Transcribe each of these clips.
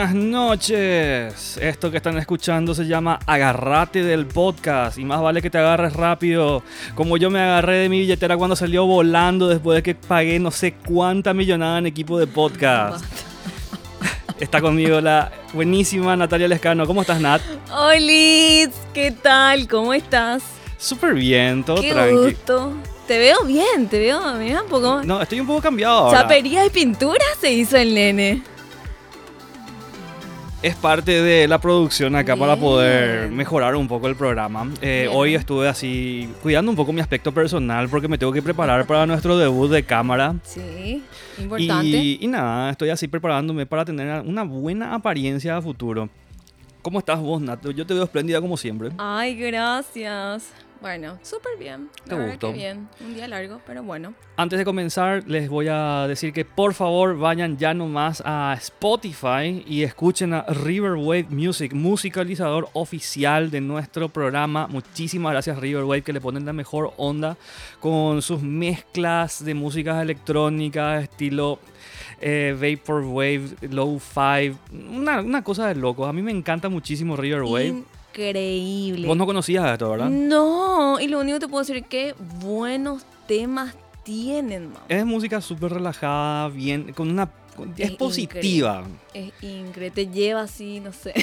Buenas noches. Esto que están escuchando se llama Agarrate del podcast. Y más vale que te agarres rápido. Como yo me agarré de mi billetera cuando salió volando después de que pagué no sé cuánta millonada en equipo de podcast. Está conmigo la buenísima Natalia Lescano. ¿Cómo estás, Nat? Hola, ¿qué tal? ¿Cómo estás? Súper bien, todo Qué tranqui. gusto. Te veo bien, te veo, mira un poco. No, estoy un poco cambiado ahora. Chapería de pintura se hizo el nene. Es parte de la producción acá para poder mejorar un poco el programa. Eh, hoy estuve así cuidando un poco mi aspecto personal porque me tengo que preparar para nuestro debut de cámara. Sí, importante. Y, y nada, estoy así preparándome para tener una buena apariencia a futuro. ¿Cómo estás vos, Nato? Yo te veo espléndida como siempre. Ay, gracias. Bueno, súper bien. La verdad que bien. Un día largo, pero bueno. Antes de comenzar, les voy a decir que por favor vayan ya nomás a Spotify y escuchen a Riverwave Music, musicalizador oficial de nuestro programa. Muchísimas gracias Riverwave que le ponen la mejor onda con sus mezclas de músicas electrónicas, estilo eh, Vaporwave, Low-Fi, una, una cosa de locos. A mí me encanta muchísimo Riverwave. Increíble. Vos no conocías esto, ¿verdad? No, y lo único que te puedo decir es que buenos temas tienen, mamá. Es música súper relajada, bien, con una... es Es positiva. Es increíble, te lleva así, no sé.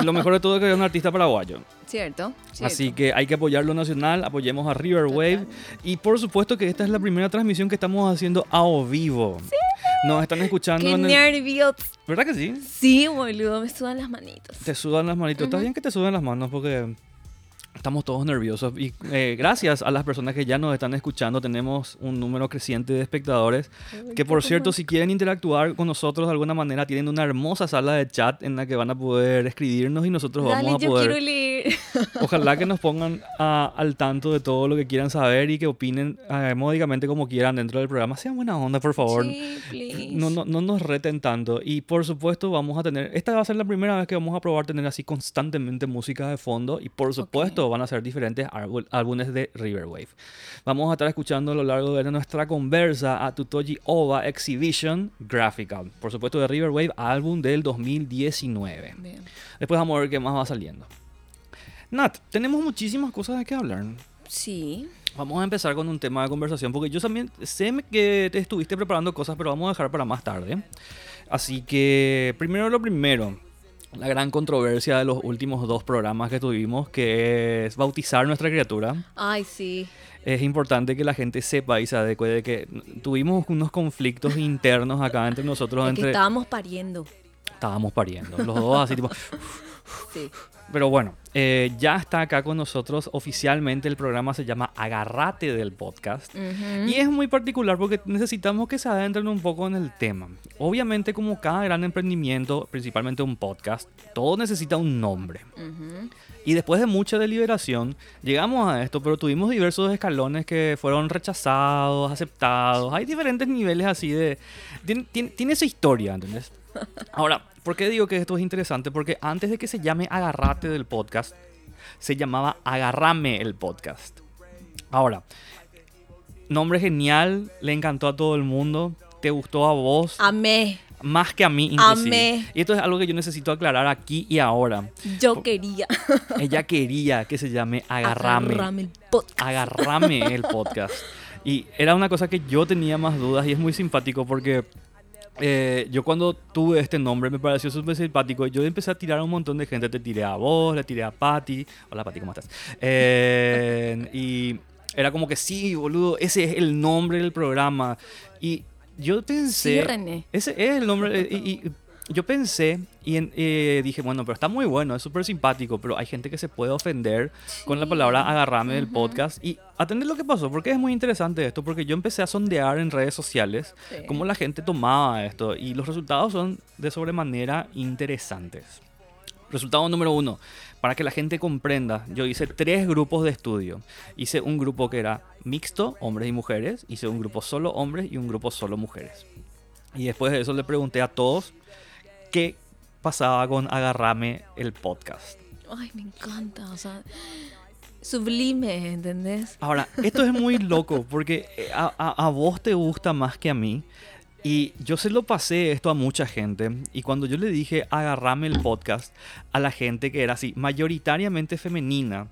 Y lo mejor de todo es que es un artista paraguayo. ¿Cierto? Así que hay que apoyar lo nacional, apoyemos a Riverwave. Y por supuesto que esta es la primera transmisión que estamos haciendo a o vivo. Nos están escuchando ¡Qué en el... nervios! ¿Verdad que sí? Sí, boludo, me sudan las manitos. Te sudan las manitos. Está Ujú. bien que te sudan las manos porque estamos todos nerviosos. Y eh, gracias a las personas que ya nos están escuchando, tenemos un número creciente de espectadores. Que por cierto, si quieren interactuar con nosotros de alguna manera, tienen una hermosa sala de chat en la que van a poder escribirnos y nosotros Dale, vamos a yo poder... quiero leer. Ojalá que nos pongan a- al tanto de todo lo que quieran saber y que opinen eh, módicamente como quieran dentro del programa. Sean buena onda, por favor. Sí. No, no, no nos reten tanto. Y por supuesto vamos a tener, esta va a ser la primera vez que vamos a probar tener así constantemente música de fondo y por supuesto van a ser diferentes álbum- álbumes de Riverwave. Vamos a estar escuchando a lo largo de nuestra conversa a Tutoji Ova Exhibition Graphical. Por supuesto de Riverwave, álbum del 2019. Bien. Después vamos a ver qué más va saliendo. Nat, tenemos muchísimas cosas de qué hablar. Sí. Vamos a empezar con un tema de conversación porque yo también sé que te estuviste preparando cosas, pero vamos a dejar para más tarde. Así que primero lo primero, la gran controversia de los últimos dos programas que tuvimos, que es bautizar nuestra criatura. Ay, sí. Es importante que la gente sepa y se adecue de que tuvimos unos conflictos internos acá entre nosotros, Es que entre estábamos pariendo. estábamos pariendo, los dos así tipo Sí. Pero bueno, eh, ya está acá con nosotros oficialmente. El programa se llama Agarrate del podcast. Ujú. Y es muy particular porque necesitamos que se adentren un poco en el tema. Obviamente, como cada gran emprendimiento, principalmente un podcast, todo necesita un nombre. Ujú. Y después de mucha deliberación, llegamos a esto, pero tuvimos diversos escalones que fueron rechazados, aceptados. Hay diferentes niveles así de... Tiene, tiene- tiene esa historia, ¿entendés? Ahora, ¿por qué digo que esto es interesante? Porque antes de que se llame Agarrate del podcast, se llamaba Agarrame el podcast. Ahora, nombre genial, le encantó a todo el mundo, te gustó a vos, Amé. más que a mí inclusive. Amé. Y esto es algo que yo necesito aclarar aquí y ahora. Yo quería. Ella quería que se llame Agarrame. Agarrame el podcast. Agarrame el podcast. Y era una cosa que yo tenía más dudas y es muy simpático porque eh, yo cuando tuve este nombre me pareció súper simpático. Yo empecé a tirar a un montón de gente. Te tiré a vos, le tiré a Patty. Hola Patty, ¿cómo estás? Eh, y era como que sí, boludo, ese es el nombre del programa. Y yo pensé... Sí, René. Ese es el nombre. eh, Y, y yo pensé y en- eh, dije, bueno, pero está muy bueno, es súper simpático, pero hay gente que se puede ofender con la palabra agarrame del podcast. Y atender lo que pasó, porque es muy interesante esto, porque yo empecé a sondear en redes sociales Sí. cómo la gente tomaba esto y los resultados son de sobremanera interesantes. Resultado número uno, para que la gente comprenda, yo hice tres grupos de estudio. Hice un grupo que era mixto, hombres y mujeres, hice un grupo solo hombres y un grupo solo mujeres. Y después de eso le pregunté a todos qué pasaba con Agarrame el podcast. Ay, me encanta. O sea, sublime, ¿entendés? Ahora, esto es muy loco porque eh, a, a- a vos te gusta más que a mí. Y yo se lo pasé esto a mucha gente. Y cuando yo le dije agarrame el podcast a la gente que era así, mayoritariamente femenina,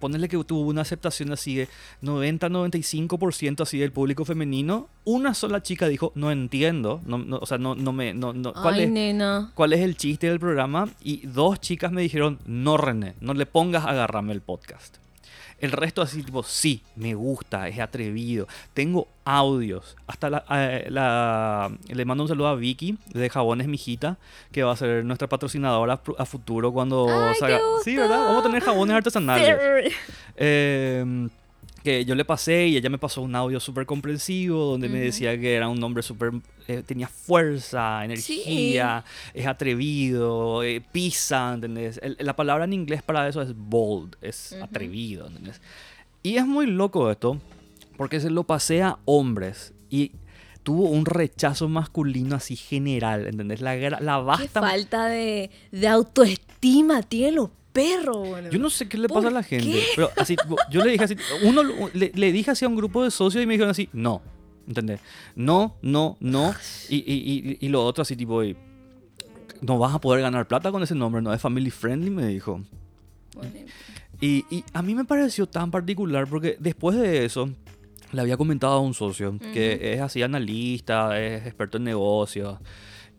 ponerle que tuvo una aceptación así de 90-95% así del público femenino, una sola chica dijo, no entiendo, no, no, o sea, no, no me... No, no, ¿cuál, Ay, es, nena. ¿Cuál es el chiste del programa? Y dos chicas me dijeron, no René, no le pongas agarrame el podcast. El resto así tipo, sí, me gusta, es atrevido. Tengo audios. Hasta la, eh, la- le mando un saludo a Vicky de Jabones Mijita, que va a ser nuestra patrocinadora a futuro cuando Ay, salga. Sí. ¿verdad? Vamos a tener jabones artesanales. Sí. Eh, que yo le pasé y ella me pasó un audio súper comprensivo donde me Ujú. decía que era un hombre súper... eh, tenía fuerza, energía, es atrevido, eh, pisa, ¿entendés? El- la palabra en inglés para eso es bold, es Ujú. atrevido, ¿entendés? Y es muy loco esto, porque se lo pasé a hombres y tuvo un rechazo masculino así general, ¿entendés? La, la Qué vasta... falta de, de autoestima tienen los perros, boludo. Yo no sé qué le ¿Por pasa a la gente, qué? pero así, yo le dije así, uno le, le dije así a un grupo de socios y me dijeron así, no, ¿entendés? No, no, no, y, y, y, y lo otro así tipo, y, no vas a poder ganar plata con ese nombre, no es family friendly, me dijo. Y, y a mí me pareció tan particular porque después de eso le había comentado a un socio que es así analista, es experto en negocios.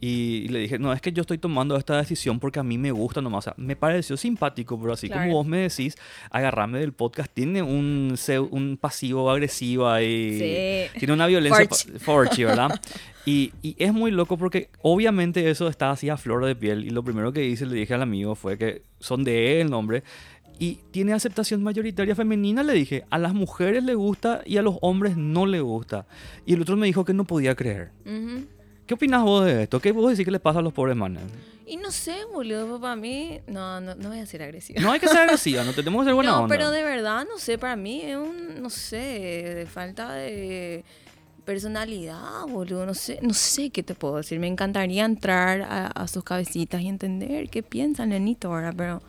Y le dije, no, es que yo estoy tomando esta decisión porque a mí me gusta nomás. O sea, me pareció simpático, pero así Claro. como vos me decís, agarrarme del podcast tiene un, un pasivo agresivo ahí. Sí. Tiene una violencia Forchi. ¿verdad? Y, y es muy loco porque obviamente eso está así a flor de piel. Y lo primero que hice, le dije al amigo, fue que son de él el nombre. Y tiene aceptación mayoritaria femenina, le dije. A las mujeres le gusta y a los hombres no le gusta. Y el otro me dijo que no podía creer. ujú. ¿Qué opinas vos de esto? ¿Qué vos decís que le pasa a los pobres manes? Y no sé, boludo, para mí, no, no, no voy a ser agresiva. No hay que ser agresiva, no tenemos que ser buena no, onda. pero de verdad, no sé, para mí es un, no sé, de falta de personalidad, boludo, no sé, no sé qué te puedo decir. Me encantaría entrar a, a sus cabecitas y entender qué piensan, nenito, ahora, pero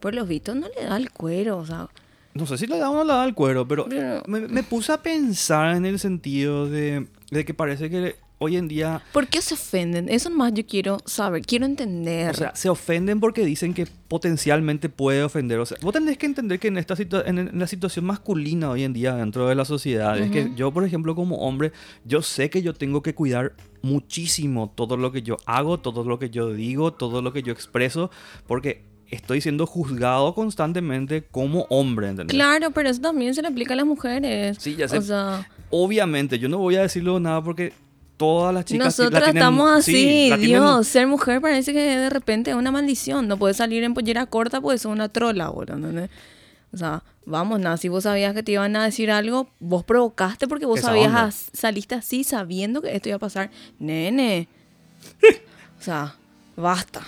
por los vistos no le da el cuero, o sea, No sé si le da o no le da el cuero, pero Pero- me, me puse a pensar en el sentido de, de que parece que hoy en día ¿por qué se ofenden? Eso nomás yo quiero saber, quiero entender. O sea, se ofenden porque dicen que potencialmente puede ofender. O sea, vos tenés que entender que en, esta en, la situación masculina hoy en día dentro de la sociedad, es que yo, por ejemplo, como hombre, yo sé que yo tengo que cuidar muchísimo todo lo que yo hago, todo lo que yo digo, todo lo que yo expreso, porque estoy siendo juzgado constantemente como hombre, ¿entendés? Claro, pero eso también se le aplica a las mujeres. Sí, ya sé. O sea, Obviamente, yo no voy a decirlo nada porque todas las chicas sí la tienen- estamos sí, así, tienen- Dios, ser mujer parece que de repente es una maldición. No puedes salir en pollera corta porque sos una trola, boludo. ¿entendés? O sea, vamos, nada, si vos sabías que te iban a decir algo, vos provocaste porque vos Esa sabías, as- saliste así sabiendo que esto iba a pasar. Nene. o sea, basta.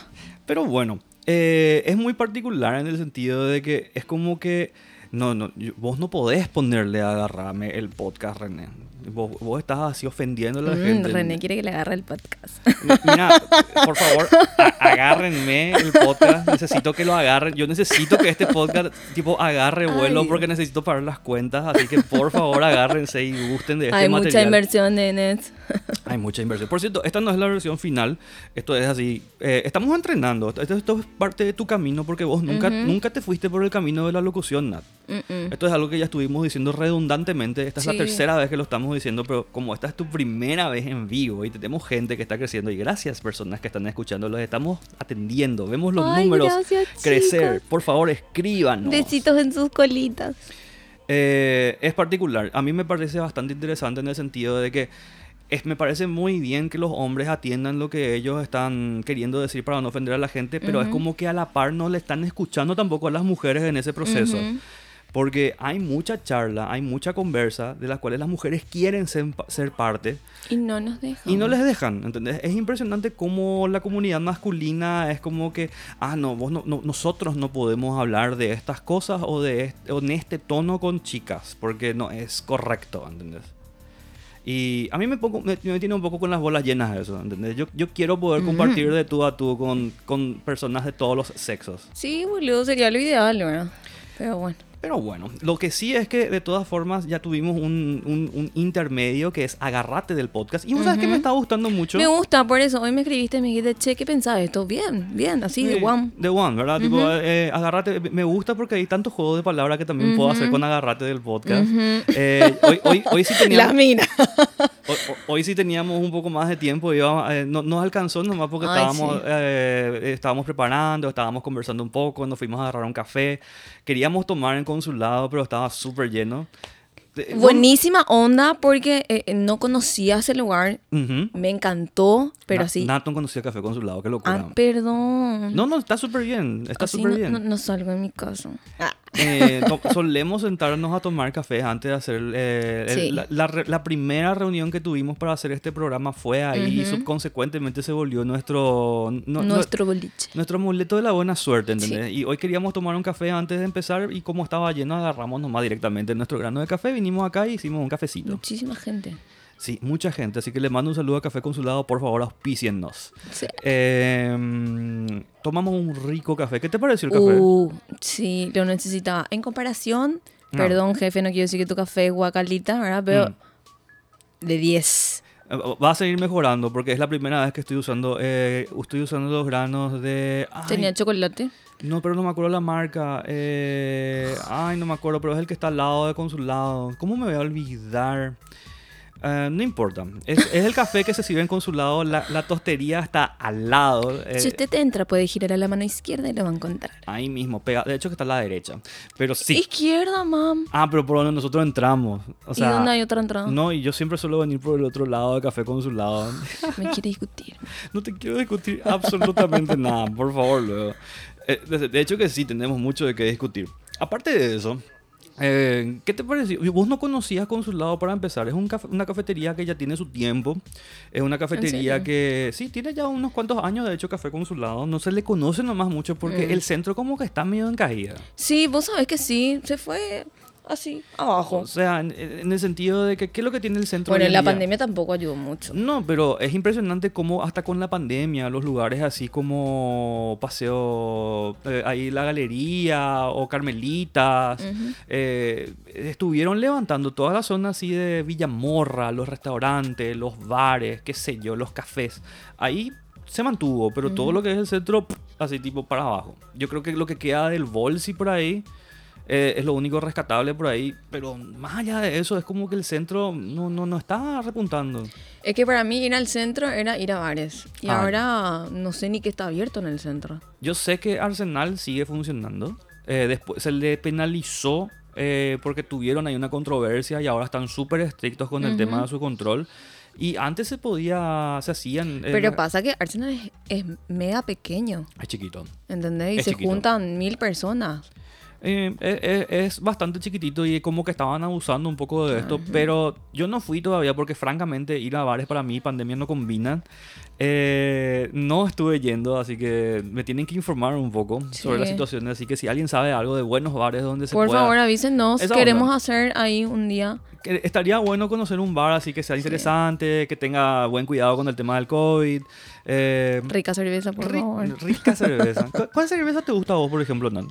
Pero bueno, eh, es muy particular en el sentido de que es como que no, no, vos no podés ponerle a agarrarme el podcast, René. Vos, vos estás así ofendiendo a la Mm, gente. René quiere que le agarre el podcast. Mi- Mira, por favor, agárrenme el podcast. Necesito que lo agarren. Yo necesito que este podcast tipo agarre vuelo Ay. porque necesito pagar las cuentas. Así que por favor agárrense y gusten de este Hay material. mucha inversión, nenes. Hay mucha inversión. Por cierto, esta no es la versión final. Esto es así. eh, estamos entrenando. Esto, esto es parte de tu camino porque vos nunca, nunca te fuiste por el camino de la locución, Nat. Esto es algo que ya estuvimos diciendo redundantemente. Esta es la tercera vez que lo estamos diciendo, pero como esta es tu primera vez en vivo y tenemos gente que está creciendo y gracias personas que están escuchando, los estamos atendiendo. Vemos los Ay, números gracias, crecer. chicos. Por favor, escríbanos. Besitos en sus colitas. Eh, es particular. A mí me parece bastante interesante en el sentido de que es, me parece muy bien que los hombres atiendan lo que ellos están queriendo decir para no ofender a la gente, pero es como que a la par no le están escuchando tampoco a las mujeres en ese proceso. Ujú. Porque hay mucha charla, hay mucha conversa de las cuales las mujeres quieren ser, ser parte Y no nos dejan. y no les dejan, ¿entendés? Es impresionante cómo la comunidad masculina es como que, ah, no, vos no, no- nosotros no podemos hablar de estas cosas o de este, o en este tono con chicas, porque no es correcto, ¿entendés? Y a mí me, pongo- me, me tiene un poco con las bolas llenas eso, ¿entendés? Yo, yo quiero poder compartir de tú a tú con, con personas de todos los sexos. Sí, boludo, sería lo ideal, ¿verdad? Pero bueno. Pero bueno, lo que sí es que de todas formas ya tuvimos un, un- un intermedio que es agarrate del podcast. Y vos sabes que me está gustando mucho. Me gusta, por eso hoy me escribiste y me dijiste, che, ¿qué pensás esto? Bien, bien, así de Sí, one. De One, ¿verdad? Tipo, eh, agarrate, me gusta porque hay tantos juegos de palabras que también puedo hacer con agarrate del podcast. Eh, hoy, hoy, hoy sí teníamos, La mina. hoy, hoy sí teníamos un poco más de tiempo, íbamos, eh, no nos alcanzó nomás porque Ay, estábamos, sí. eh, estábamos preparando, estábamos conversando un poco, nos fuimos a agarrar un café, queríamos tomar en consulado, pero estaba súper lleno. Eh, Buenísima onda porque eh, no conocía ese lugar. Me encantó, pero Na- así. Nathan conocía Café Consulado, qué locura. Ah, perdón. no, no, está súper bien, está súper no, bien. no- no salgo de mi casa. Ah. Eh, solemos sentarnos a tomar café antes de hacer eh, el- Sí. la, la re- la primera reunión que tuvimos para hacer este programa fue ahí y Ujú. subconsecuentemente se volvió nuestro no- Nuestro boliche. nuestro amuleto de la buena suerte, ¿entendés? Y hoy queríamos tomar un café antes de empezar y como estaba lleno agarramos nomás directamente nuestro grano de café, vinimos acá y hicimos un cafecito. Muchísima gente. Sí, mucha gente, así que le mando un saludo a Café Consulado, por favor auspíciennos. Sí. Eh, mm, tomamos un rico café, ¿qué te pareció el café? Uh, sí, lo necesitaba. En comparación, No. perdón, jefe, no quiero decir que tu café es guacalita, ¿verdad? Pero Mm. de 10. Eh, Va a seguir mejorando porque es la primera vez que estoy usando eh, estoy usando los granos de ay, Tenía chocolate. no pero no me acuerdo la marca eh, ay no me acuerdo pero es el que está al lado de consulado cómo me voy a olvidar Eh, no importa es, es el café que se sirve en consulado la, la tostería está al lado eh, si usted entra, puede girar a la mano izquierda y lo va a encontrar. ahí mismo pega de hecho que está a la derecha pero sí Izquierda, mam. ah pero por donde nosotros entramos o sea ¿Y dónde hay otra entrada? no y yo siempre suelo venir por el otro lado de café consulado Me quiere discutir. No te quiero discutir absolutamente nada, por favor, luego. Eh, de, de hecho que sí, tenemos mucho de qué discutir. Aparte de eso, eh, ¿qué te pareció? Vos no conocías Consulado para empezar. Es un caf- una cafetería que ya tiene su tiempo. Es una cafetería que sí, tiene ya unos cuantos años de hecho Café Consulado. No se le conoce nomás mucho porque Mm. el centro como que está medio en caída. Sí, vos sabés que sí. Se fue así, abajo. O sea, en, en el sentido de que, ¿qué es lo que tiene el centro? Bueno, la día? pandemia tampoco ayudó mucho. No, pero es impresionante cómo hasta con la pandemia los lugares así como Paseo, eh, ahí la Galería o Carmelitas, Ujú. eh, estuvieron levantando toda la zona así de Villamorra, los restaurantes, los bares, qué sé yo, los cafés. Ahí se mantuvo, pero todo lo que es el centro, así tipo para abajo. Yo creo que lo que queda del Volsi por ahí eh, es lo único rescatable por ahí, pero más allá de eso es como que el centro no, no, no está repuntando. Es que para mí ir al centro era ir a bares. Y Ah. ahora no sé ni qué está abierto en el centro. Yo sé que Arsenal sigue funcionando. Eh, después se le penalizó eh, porque tuvieron ahí una controversia y ahora están súper estrictos con el tema de su control. Y antes se podía, se hacían... eh, Pero pasa que Arsenal es, es mega pequeño. Es chiquito. ¿Entendés? Y Es se chiquito. juntan mil personas. Eh, eh, eh, es bastante chiquitito y como que estaban abusando un poco de esto, pero yo no fui todavía porque francamente ir a bares para mí, pandemia no combinan. Eh, no estuve yendo, así que me tienen que informar un poco sobre la Sí. situación. Así que si alguien sabe algo de buenos bares donde se Por favor, avísenos. Queremos onda. hacer ahí un día. que estaría bueno conocer un bar así que sea interesante, que tenga buen cuidado con el tema del COVID. Eh, Rica cerveza, por ri- favor. rica cerveza. ¿Cu- ¿Cuál cerveza te gusta a vos, por ejemplo, Nan?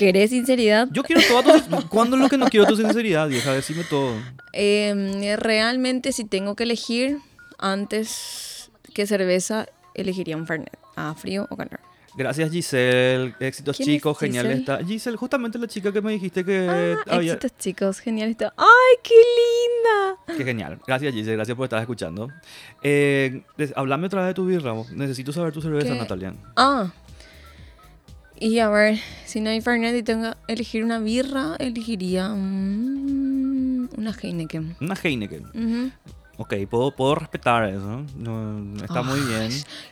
¿Querés sinceridad? Yo quiero toda tu... ¿Cuándo es lo que no quiero tu sinceridad, vieja? Decime todo. Eh, realmente, si tengo que elegir antes que cerveza, elegiría un Fernet. ¿A frío o calor? Gracias, Giselle. Éxitos, ¿Quién es chicos. Genial Giselle? está. Giselle, justamente la chica que me dijiste que Ah, había... éxitos, chicos. Genial. esto. ¡Ay, qué linda! Qué genial. Gracias, Giselle. Gracias por estar escuchando. Eh, hablame otra vez de tu birra. Necesito saber tu cerveza, ¿Qué? Natalia. Ah. Y a ver, si no hay Fernet y tengo que elegir una birra, elegiría una Heineken. Una Heineken. Ujú. Ok, puedo, puedo respetar eso. No, está muy bien.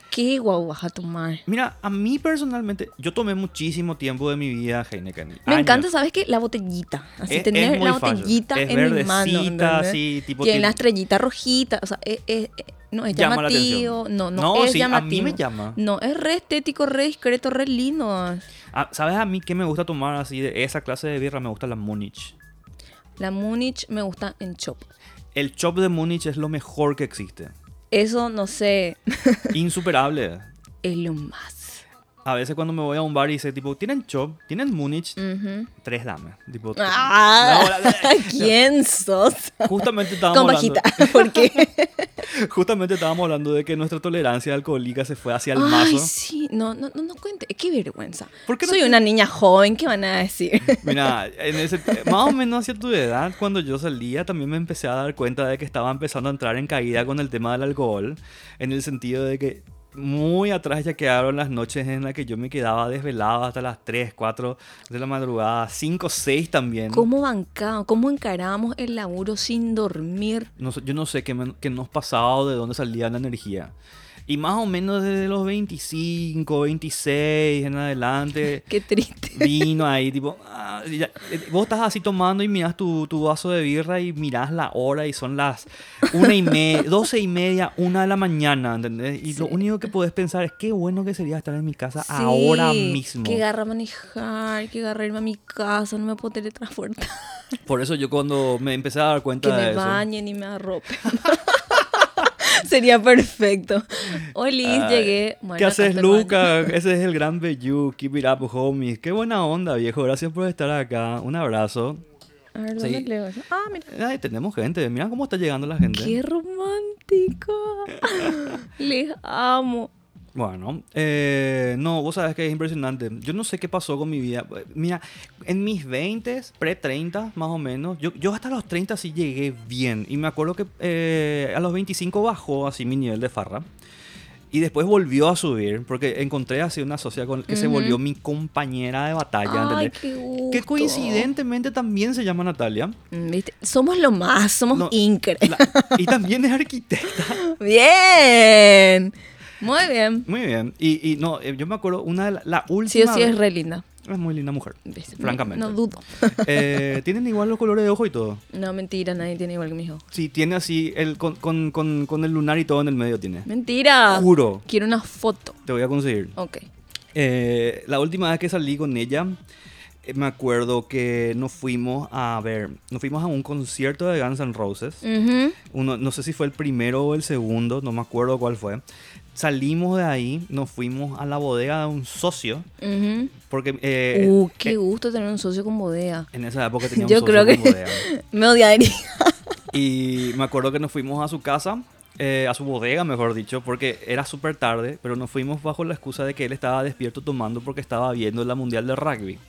¿Qué guau vas a tomar? Mira, a mí personalmente, yo tomé muchísimo tiempo de mi vida Heineken. Me Años. encanta, ¿sabes qué? La botellita. Así Es- tener es la botellita Es en mi mano. así, tipo Tiene la estrellita rojita. O sea, es- no es Llama la llamativo. atención. No, no, No, es sí, a mí llamativo. me llama. No, es re estético, re discreto, re lindo. Ah, ¿Sabes a mí qué me gusta tomar así de esa clase de birra? Me gusta la Múnich. La Múnich me gusta en chop. El chop de Múnich es lo mejor que existe. Eso, no sé, Insuperable. es lo más. A veces cuando me voy a un bar y dice, tipo, ¿tienen chop? ¿Tienen Múnich? Ujú. Tres dame. Tipo, Ah, ¿Quién sos? justamente estábamos Con hablando, bajita. ¿Por qué? justamente estábamos hablando de que nuestra tolerancia alcohólica se fue hacia el Ay, mazo. sí. No, no, no, no cuente. Qué vergüenza. ¿Por qué no Soy te- una niña joven. ¿Qué van a decir? Mira, en ese, más o menos hacia tu edad, cuando yo salía, también me empecé a dar cuenta de que estaba empezando a entrar en caída con el tema del alcohol, en el sentido de que muy atrás ya quedaron las noches en las que yo me quedaba desvelado hasta las 3, 4 de la madrugada, 5, 6 también. ¿Cómo bancamos? ¿Cómo encaramos el laburo sin dormir? No yo no sé qué, me- qué nos pasaba o de dónde salía la energía. Y más o menos desde los 25, 26 en adelante, Qué triste. vino ahí, tipo, ah, ya- vos estás así tomando y miras tu, tu vaso de birra y mirás la hora y son las una y media, doce y media, una de la mañana, ¿entendés? Y lo único que podés pensar es qué bueno que sería estar en mi casa Sí, ahora mismo. Que garra manejar, que garra irme a mi casa, no me puedo teletransportar. Por eso yo cuando me empecé a dar cuenta Que de me eso. bañen y me arropen. Sería perfecto. Hoy Liz, Ay, llegué. Bueno, ¿Qué haces. Luca? Ese es el gran Bellu. Keep it up, homies. Qué buena onda, viejo. Gracias por estar acá. Un abrazo. A ver, Sí. ¿dónde leo eso? Ah, mira. Ay, tenemos gente. Mira cómo está llegando la gente. Qué romántico. Les amo. Bueno, eh, no, vos sabes que es impresionante. Yo no sé qué pasó con mi vida. Mira, en mis 20, pre-30 más o menos, yo, yo hasta los 30 sí llegué bien. Y me acuerdo que eh, a los 25 bajó así mi nivel de farra. Y después volvió a subir, porque encontré así una socia con que se Ujú. volvió mi compañera de batalla. Ay, qué gusto. Que coincidentemente también se llama Natalia. Mm, ¿Viste? Somos lo más, somos No, incre. La- y también es arquitecta. Bien. Muy bien. Muy bien. Y, y no, eh, yo me acuerdo, una de la, la Sí o última. sí es vez- re linda. es muy linda mujer. Francamente. No dudo. Eh, tienen igual los colores de ojo y todo. No, mentira, nadie tiene igual que mi hijo. Sí, tiene así, el, con, con, con, con el lunar y todo en el medio tiene. Mentira. Juro, Quiero una foto. te voy a conseguir. Ok. Eh, la última vez que salí con ella, eh, me acuerdo que nos fuimos a ver, nos fuimos a un concierto de Guns N' Roses. Ujú. Uno, no sé si fue el primero o el segundo, no me acuerdo cuál fue. Salimos de ahí, nos fuimos a la bodega de un socio, Ujú. porque eh, uh, qué gusto tener un socio con bodega. en esa época teníamos Yo socio creo que con bodega. me odiaría. Y me acuerdo que nos fuimos a su casa, eh, a su bodega, mejor dicho, porque era súper tarde, pero nos fuimos bajo la excusa de que él estaba despierto tomando porque estaba viendo la Mundial de Rugby.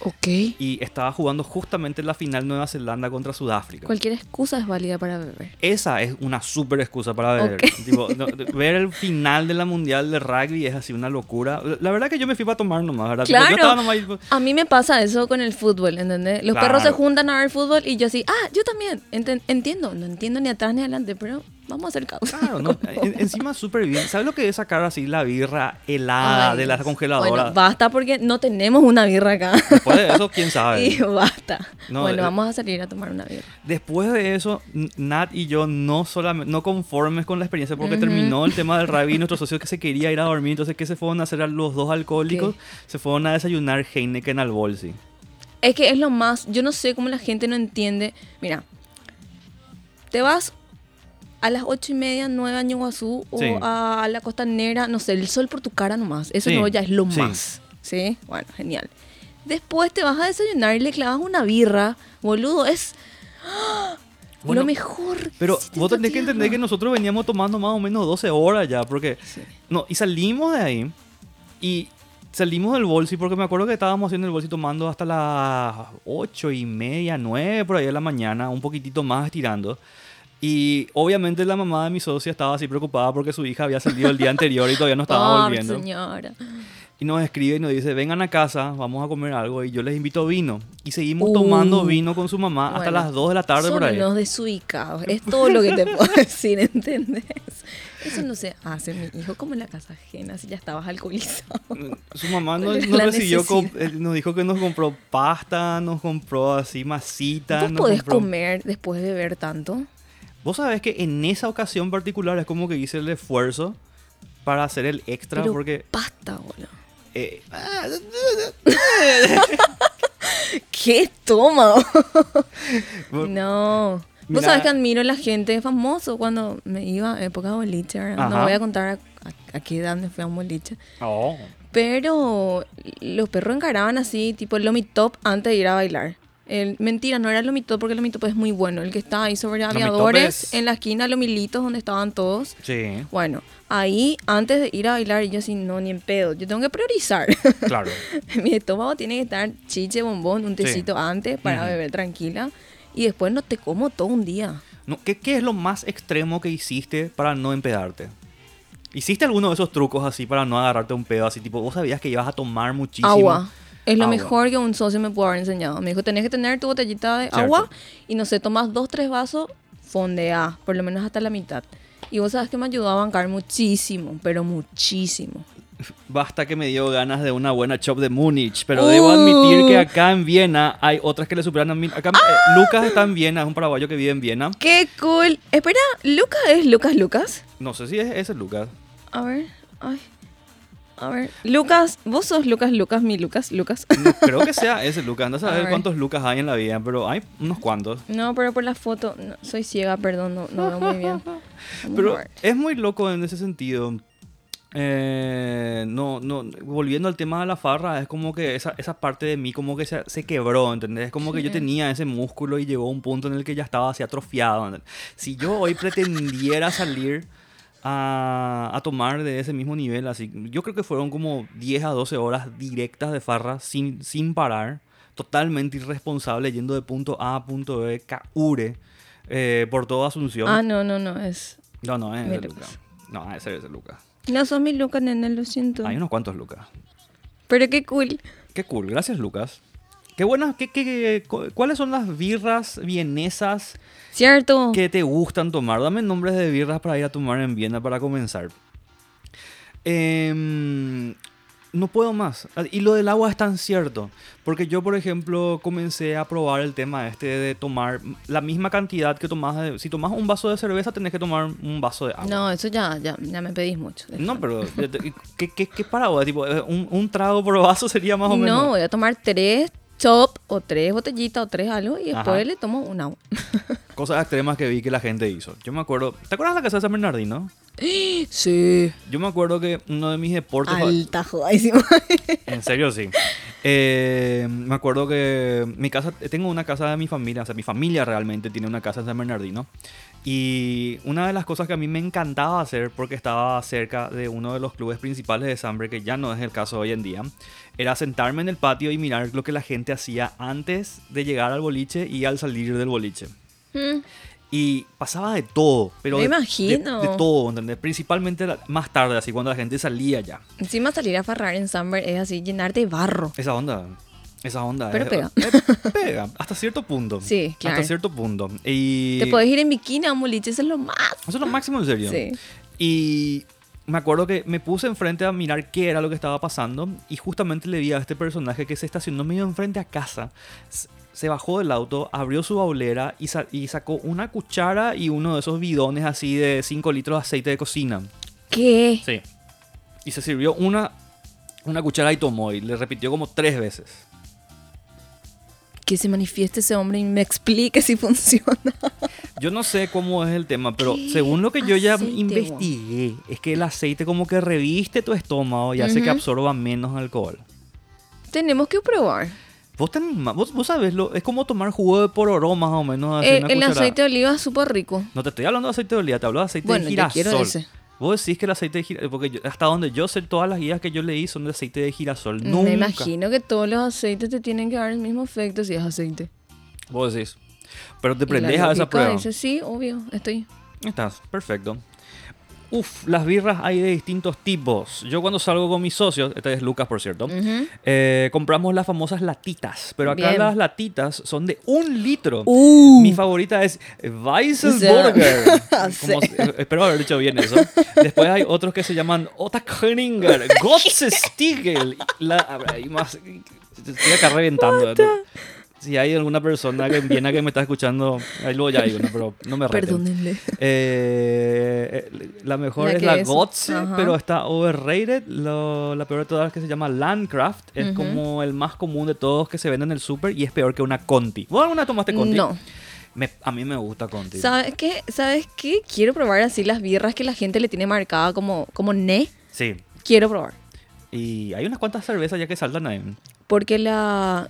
Ok. Y estaba jugando justamente la final Nueva Zelanda contra Sudáfrica. Cualquier excusa es válida para beber. Esa es una súper excusa para ver. Ok. Tipo, no, de- ver el final de la Mundial de Rugby es así una locura. La- verdad que yo me fui para tomar nomás, ¿verdad? Tipo, Claro. Yo estaba nomás tipo, A mí me pasa eso con el fútbol, ¿entendés? Los perros se juntan a ver fútbol y yo así, ah, yo también. Entiendo, no entiendo ni atrás ni adelante, pero vamos a hacer causa. Claro, no, en- encima súper bien. ¿Sabes lo que es sacar así la birra helada Ay, de la congeladora? Bueno, basta porque no tenemos una birra acá. Después de eso, quién sabe. y basta. No, bueno, eh, vamos a salir a tomar una birra. Después de eso, Nat y yo no solamente, no conformes con la experiencia, porque terminó el tema del rugby y nuestro socio que se quería ir a dormir, entonces ¿qué se fueron a hacer a los dos alcohólicos? ¿Qué? Se fueron a desayunar Heineken al bolsi. Es que es lo más, yo no sé cómo la gente no entiende. Mira, te vas a las ocho y media, nueve a Ñuguazú o Sí. a la costanera, no sé, el sol por tu cara nomás. Eso Sí, no ya es lo sí. más. ¿Sí? Bueno, genial. Después te vas a desayunar y le clavas una birra, boludo, es ¡ah! Bueno, lo mejor. que Pero vos tenés que entender que nosotros veníamos tomando más o menos 12 horas ya, porque... Sí. No, y salimos de ahí y salimos del bolsi, porque me acuerdo que estábamos haciendo el bolsi tomando hasta las ocho y media, 9 por ahí de la mañana, un poquitito más estirando. Y obviamente la mamá de mi socia estaba así preocupada porque su hija había salido el día anterior y todavía no estaba Pobre volviendo. señora. Y nos escribe y nos dice, vengan a casa, vamos a comer algo y yo les invito vino. Y seguimos Uh. tomando vino con su mamá hasta Bueno, las 2 de la tarde Son por ahí. unos desubicados. Es todo lo que te puedo decir, ¿entendés? Eso no se hace, mi hijo, como en la casa ajena, si ya estabas alcoholizado. Su mamá nos, ¿Cuál es nos recibió, nos dijo que nos compró pasta, nos compró así masita. ¿Vos nos podés compró- comer después de beber tanto? Vos sabés que en esa ocasión particular es como que hice el esfuerzo para hacer el extra Pero porque... pasta, boludo. eh, ¿Qué estómago? bueno, No. Vos sabés que admiro a la gente famoso cuando me iba a época de boliche. No voy a contar a, a- a qué edad me fui a un boliche. oh. Pero los perros encaraban así, tipo el Lomitop antes de ir a bailar. El, mentira, no era el Lomitop porque el Lomitop es muy bueno. El que está ahí sobre aviadores, es- en la esquina, Lomilitos, donde estaban todos. Sí, Bueno, ahí antes de ir a bailar, yo así, no, ni en pedo. Yo tengo que priorizar. claro. Mi estómago tiene que estar chiche, bombón, un Sí. tecito antes para beber tranquila. Y después no te como todo un día. No, ¿qué, ¿Qué es lo más extremo que hiciste para no empedarte? ¿Hiciste alguno de esos trucos así para no agarrarte un pedo? Así tipo, vos sabías que ibas a tomar muchísimo. Agua. Es lo Agua. mejor que un socio me pudo haber enseñado. Me dijo, tenés que tener tu botellita de Cierto. agua y no sé, tomas dos, tres vasos, fondea, por lo menos hasta la mitad. Y vos sabes que me ayudó a bancar muchísimo, pero muchísimo. Basta que me dio ganas de una buena chop de Múnich, pero debo admitir que Uh. acá en Viena hay otras que le superan a mí. Acá, ¡Ah! eh, Lucas está en Viena, es un paraguayo que vive en Viena. ¡Qué cool! Espera, ¿Lucas es Lucas Lucas? No sé si es ese Lucas. A ver, ay. A ver, Lucas, vos sos Lucas Lucas, mi Lucas Lucas. No, creo que sea ese Lucas. No A sabes ver. cuántos Lucas hay en la vida, pero hay unos cuantos. No, pero por la foto, no, soy ciega, perdón, no, no veo muy bien. Vamos Pero es muy loco en ese sentido. Eh, no, no, volviendo al tema de la farra, es como que esa, esa parte de mí como que se, se quebró, ¿entendés? Es como que yo Sí. tenía ese músculo y llegó a un punto en el que ya estaba así atrofiado. ¿entendés? Si yo hoy pretendiera salir a, a tomar de ese mismo nivel, así, yo creo que fueron como 10 a 12 horas directas de farra sin, sin parar, totalmente irresponsable, yendo de punto A a punto B, caure, eh, por toda Asunción. Ah, no, no, no, es... No, no, es Lucas. Lucas. No, ese es ese Lucas. No son mi Lucas, nene, lo siento. Hay unos cuantos Lucas. Pero qué cool. Qué cool, gracias Lucas. Qué buenas, qué, qué- qué- cu- ¿cuáles son las birras vienesas ¿Cierto? que te gustan tomar? Dame nombres de birras para ir a tomar en Viena para comenzar. Em, no puedo más. Y lo del agua es tan cierto. Porque yo, por ejemplo, comencé a probar el tema este de tomar la misma cantidad que tomas. de- si tomas un vaso de cerveza, tenés que tomar un vaso de agua. No, eso ya, ya, ya me pedís mucho. No, pero ¿qué, qué, qué para vos? Tipo, eh, un, un trago por vaso sería más o menos. No, voy a tomar tres chop o tres botellitas o tres algo y después Ajá. le tomo un agua. Cosas extremas que vi que la gente hizo. Yo me acuerdo. ¿Te acuerdas de la casa de San Bernardino? Sí. Yo me acuerdo que uno de mis deportes. Alta. En serio, sí. Eh, me acuerdo que mi casa, tengo una casa de mi familia, o sea, mi familia realmente tiene una casa en San Bernardino. Y una de las cosas que a mí me encantaba hacer, porque estaba cerca de uno de los clubes principales de Sambre, que ya no es el caso hoy en día, era sentarme en el patio y mirar lo que la gente hacía antes de llegar al boliche y al salir del boliche. Mm, Y pasaba de todo, pero Me de, imagino. de- de todo, ¿entendés? Principalmente la- más tarde, así cuando la gente salía ya. Encima salir a farrar en Summer es así, llenarte de barro. Esa onda, esa onda. Pero es- pega. eh, pega, hasta cierto punto. Sí, claro. Hasta cierto punto. Y Te podés ir en bikini a un boliche, eso es lo más. Eso es lo máximo, en serio. Sí. Y me acuerdo que me puse enfrente a mirar qué era lo que estaba pasando y justamente le vi a este personaje que se estacionó medio enfrente a casa. Se bajó del auto, abrió su baulera y, sa- y sacó una cuchara y uno de esos bidones así de 5 litros de aceite de cocina. ¿Qué? Sí. Y se sirvió una, una cuchara y tomó y le repitió como tres veces. Que se manifieste ese hombre y me explique si funciona. Yo no sé cómo es el tema, pero ¿Qué según lo que yo ya aceite, investigué, es que el aceite como que reviste tu estómago y hace que absorba menos alcohol. Tenemos que probar. Vos, tenés vos, vos sabés, lo, es como tomar jugo de pororó más o menos. así, Eh, una el cucharada. aceite de oliva es súper rico. No te estoy hablando de aceite de oliva, te hablo de aceite Bueno, de yo girasol. quiero ese. Vos decís que el aceite de girasol, porque yo- hasta donde yo sé, todas las guías que yo leí son de aceite de girasol. Nunca. Me imagino que todos los aceites te tienen que dar el mismo efecto si es aceite. Vos decís. Pero te prendés a esa prueba. dice, sí, obvio, estoy. Estás, perfecto. Uf, las birras hay de distintos tipos. Yo cuando salgo con mis socios, este es Lucas por cierto, eh, compramos las famosas latitas. Pero acá Bien. las latitas son de un litro. Uh. Mi favorita es Weissensburger. Sí. Como- eh, espero haber dicho bien eso. Después hay otros que se llaman Otakringer, Gottestigel. La, a ver, hay más. Estoy acá reventando. Si hay alguna persona que en Viena que me está escuchando, ahí luego ya digo, no, pero no me reten. Perdónenle. Eh, eh, la mejor La es la es- Gotze, pero está overrated. Lo- la peor de todas que se llama Landcraft. Es como el más común de todos que se vende en el super y es peor que una Conti. ¿Vos alguna tomaste Conti? No. Me- a mí me gusta Conti. ¿Sabes qué? ¿Sabes qué? Quiero probar así las birras que la gente le tiene marcada como, como ne. Sí. Quiero probar. Y hay unas cuantas cervezas ya que saltan ahí. Porque la.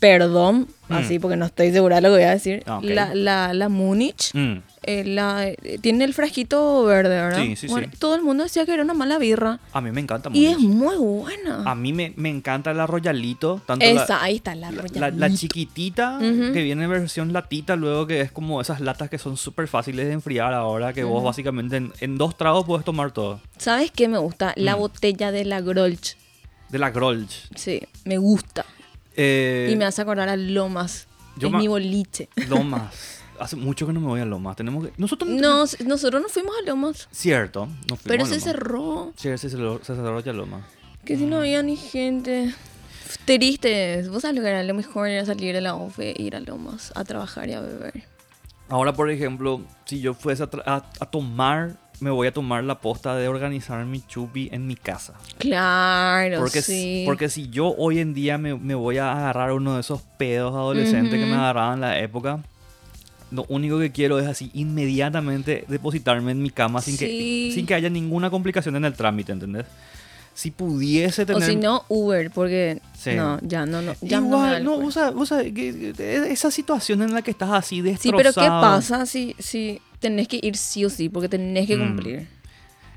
Perdón, Mm. así porque no estoy segura de lo que voy a decir. Ah. La, la, la Múnich Mm. eh, la, eh, tiene el frasquito verde, ¿verdad? Sí, sí, Bueno, sí. Todo el mundo decía que era una mala birra. A mí me encanta Y es Múnich. muy buena. A mí me, me encanta la Royalito. Tanto la- Esa, ahí está la La, Royal la- la chiquitita, que viene en versión latita, luego que es como esas latas que son súper fáciles de enfriar ahora, que vos básicamente en, en dos tragos puedes tomar todo. ¿Sabes qué me gusta? La Mm. botella de la Grolsch. De la Grolsch. Sí, me gusta. Eh, y me hace acordar a Lomas. yo es mi boliche. Lomas. Hace mucho que no me voy a Lomas. Tenemos que... Nosotros no No, nosotros no fuimos a Lomas. Cierto. No fuimos Pero a se cerró. Sí, se cerró, se cerró ya Lomas. Que si no había ni gente. Triste. Vos sabés lo que era lo mejor era salir de la OFE e ir a Lomas a trabajar y a beber. Ahora, por ejemplo, si yo fuese a, tra- a- a tomar, me voy a tomar la posta de organizar mi chupi en mi casa. Claro, Porque, si- sí. porque si yo hoy en día me, me voy a agarrar uno de esos pedos adolescentes que me agarraban en la época, lo único que quiero es así inmediatamente depositarme en mi cama sin, que, Sí. sin que haya ninguna complicación en el trámite, ¿entendés? Si pudiese tener... O si no, Uber, porque Sí. no, ya no, no, ya no Igual, no, sabés que- que esa situación en la que estás así Sí, destrozado. pero ¿qué pasa si, si tenés que ir sí o sí? Porque tenés que Mm. cumplir.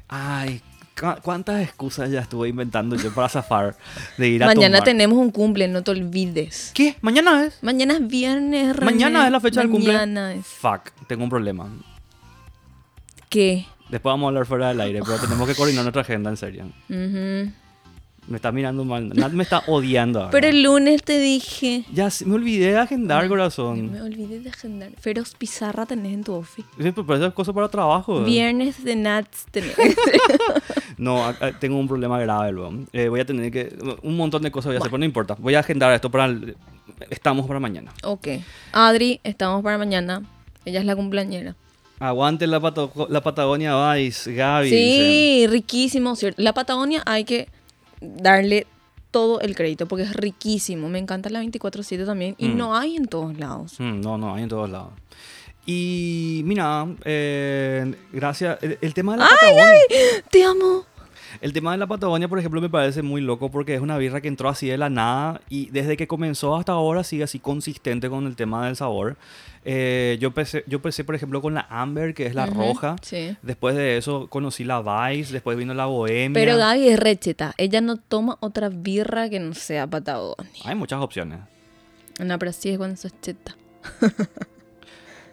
Ay, cu- cuántas excusas ya estuve inventando yo para zafar de ir a Mañana tomar. tenemos un cumple, no te olvides. ¿Qué? ¿Mañana es? Mañana es viernes, René. Mañana es la fecha del cumple. Mañana es. Fuck, tengo un problema. ¿Qué? Después vamos a hablar fuera del aire, pero tenemos que coordinar nuestra agenda, en serio. Ujú. Me está mirando mal. Nat me está odiando. ahora. Pero el lunes te dije. Ya me olvidé de agendar, Me corazón. olvidé de agendar. Feroz Pizarra tenés en tu office. Sí, pero eso es cosa para trabajo. Viernes de Nats tenés. No, tengo un problema grave luego. Eh, voy a tener que... Un montón de cosas voy a hacer, pero no importa. Voy a agendar esto para... el- estamos para mañana. ok. Adri, estamos para mañana. Ella es la cumpleañera. Aguante la, Pato- la Patagonia Vice, Gaby. Sí, riquísimo. ¿cierto? La Patagonia hay que darle todo el crédito porque es riquísimo. Me encanta la 24-7 también y Mm. no hay en todos lados. Mm, no, no, hay en todos lados. Y mira, eh, gracias. El, el tema de la Patagonia. Te amo. El tema de la Patagonia, por ejemplo, me parece muy loco porque es una birra que entró así de la nada y desde que comenzó hasta ahora sigue así consistente con el tema del sabor. Eh, yo, empecé, yo empecé, por ejemplo, con la Amber, que es la roja. Sí. Después de eso conocí la Vice, después vino la Bohemia. Pero Gaby es recheta. Ella no toma otra birra que no sea Patagonia. Hay muchas opciones. No, pero sí es cuando sos cheta.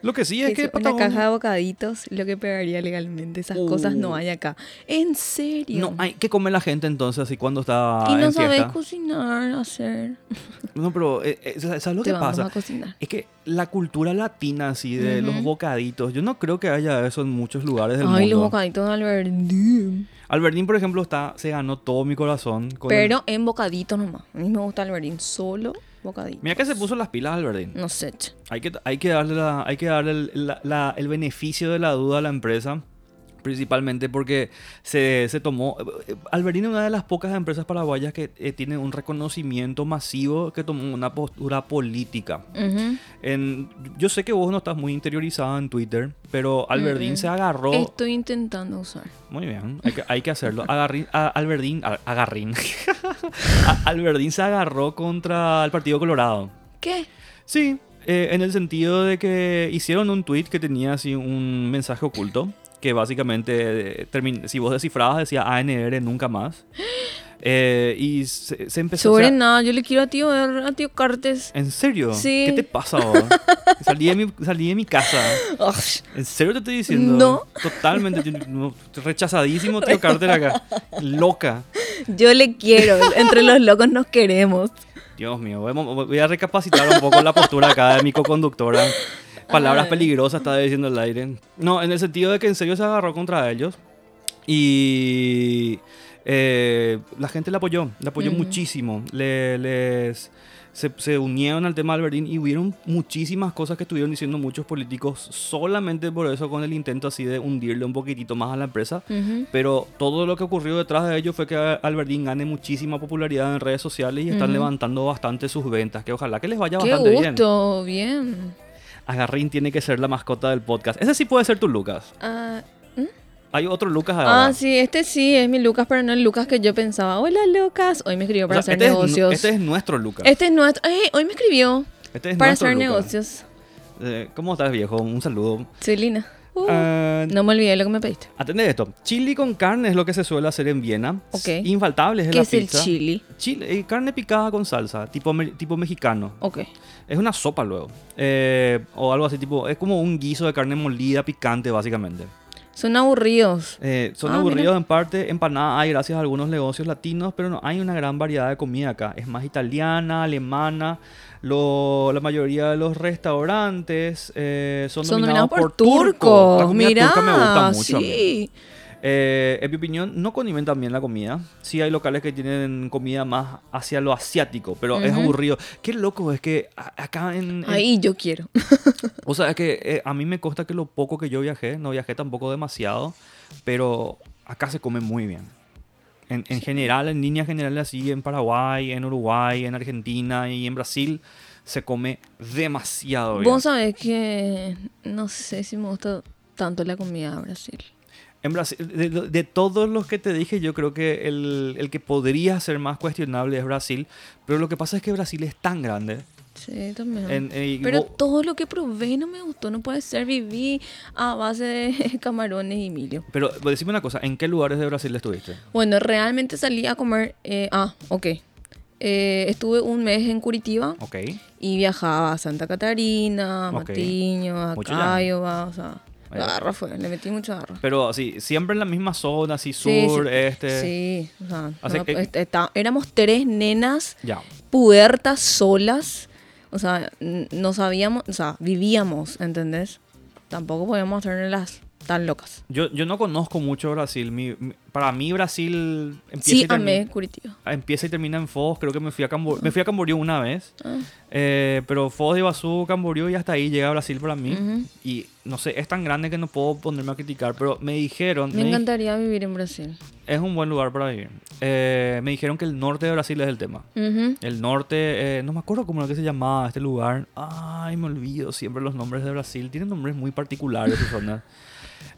Lo que sí es que Patagonia... caja de bocaditos, lo que pegaría legalmente. Esas cosas no hay acá. En serio. No hay que comer la gente entonces así cuando está y no en sabes fiesta. cocinar, hacer. No, pero eh, eh, ¿sabes lo Te que pasa? a cocinar. Es que la cultura latina así de los bocaditos, yo no creo que haya eso en muchos lugares del Ay, los mundo. bocaditos de Albertín. Albertín, por ejemplo, está se ganó todo mi corazón con el- Pero en bocaditos nomás. A mí me gusta Albertín. Solo Mira que se puso las pilas Albertín. No sé. Hay que hay que darle la- hay que darle el, la- la- el beneficio de la duda a la empresa. Principalmente porque se, se tomó. Albertín es una de las pocas empresas paraguayas que eh, tiene un reconocimiento masivo que tomó una postura política. En, yo sé que vos no estás muy interiorizada en Twitter, pero Albertín Mm-mm. se agarró. Estoy intentando usar. Muy bien, hay que, hay que hacerlo. Agarrín, a- Albertín, a- agarrín. A- se agarró contra el Partido Colorado. ¿Qué? Sí, eh, en el sentido de que hicieron un tweet que tenía así un mensaje oculto, que básicamente, eh, si vos descifrabas, decía ANR nunca más. Eh, y se, se empezó Sobre a... nada, yo le quiero a tío, a tío Cartes. ¿En serio? Sí. ¿Qué te pasa vos? salí, de mi, salí de mi casa. ¿En serio te estoy diciendo? No. Totalmente. rechazadísimo, tío Carter acá. Loca. Yo le quiero. Entre los locos nos queremos. Dios mío. Voy a recapacitar un poco la postura acá de mi co-conductora. Palabras peligrosas estaba diciendo el aire. No, en el sentido de que en serio se agarró contra ellos. Y eh, la gente le apoyó. Le apoyó muchísimo. Le- les... Se, se unieron al tema de Albertín y hubieron muchísimas cosas que estuvieron diciendo muchos políticos solamente por eso con el intento así de hundirle un poquitito más a la empresa. Ujú. Pero todo lo que ocurrió detrás de ello fue que Albertín gane muchísima popularidad en redes sociales y están Ujú. levantando bastante sus ventas. Que ojalá que les vaya Qué bastante bien. gusto, bien. Agarrín tiene que ser la mascota del podcast. Ese sí puede ser tú, Lucas. Ah, ¿mm? Hay otro Lucas ahora. Ah, sí, este sí es mi Lucas, pero no el Lucas que yo pensaba. Hola, Lucas. Hoy me escribió O para sea, hacer este, es, negocios. este es nuestro Lucas. Este es nuestro. Ay, hoy me escribió Este es para hacer Lucas. negocios. Eh, ¿Cómo estás, viejo? Un saludo. Soy Lina. Uh, Ah, no me olvidé lo que me pediste. Atende esto. Chili con carne es lo que se suele hacer en Viena. Ok. Infaltable es ¿Qué la es el chili? Eh, carne picada con salsa, tipo, tipo mexicano. Ok. Es una sopa luego. Eh, o algo así, tipo. Es como un guiso de carne molida picante, básicamente. Son aburridos. Eh, son Ah, aburridos mira. en parte. Empanada hay gracias a algunos negocios latinos, pero no hay una gran variedad de comida acá. Es más italiana, alemana. Lo- la mayoría de los restaurantes eh, son, Son dominados dominados por turcos. La turcos. comida Mira, turca me gusta mucho. a mí. Sí. Eh, en mi opinión, no condimentan bien la comida. Sí hay locales que tienen comida más hacia lo asiático, pero es Ujú. aburrido. Qué loco es que acá en... en- Ahí yo quiero. o sea, es que eh, a mí me consta que lo poco que yo viajé, no viajé tampoco demasiado, pero acá se come muy bien. En, en general, en líneas generales así, en Paraguay, en Uruguay, en Argentina y en Brasil, se come demasiado bien. Vos sabés que no sé si me gusta tanto la comida de Brasil. En Brasil, de, todos los que te dije, yo creo que el, el que podría ser más cuestionable es Brasil, pero lo que pasa es que Brasil es tan grande. Sí, también. En- y Pero vos- todo lo que probé no me gustó. No puede ser. Viví a base de camarones y milio. pero decime una cosa, ¿en qué lugares de Brasil estuviste? Bueno, realmente salí a comer. eh, ah, ok. Eh, estuve un mes en Curitiba Ok. y viajaba a Santa Catarina, a Ok. Matiño, a. Cayova. O sea. Garra fue. Le metí mucho garra. Pero así, siempre en la misma zona, así Sí, sur, sí. este. Sí, o sea, no, que- este, está- éramos tres nenas Ya. pubertas solas. O sea, no sabíamos, o sea, vivíamos, ¿entendés? Tampoco podíamos hacerlas tan locas. Yo, yo no conozco mucho Brasil. Mi- mi- para mí Brasil empieza, Sí, y amé Curitiba. empieza y termina en Foz. Creo que me fui a, Cambor- me fui a Camboriú una vez. Ah, Eh, pero Foz, Iguazú, Camboriú y hasta ahí llega Brasil para mí. ujú. Y no sé, es tan grande que no puedo ponerme a criticar. Pero me dijeron... Me di- encantaría vivir en Brasil. Es un buen lugar para vivir. Eh, me dijeron que el norte de Brasil es el tema. Ujú. El norte, eh, no me acuerdo cómo era que se llamaba este lugar. Ay, me olvido siempre los nombres de Brasil. Tienen nombres muy particulares su zona.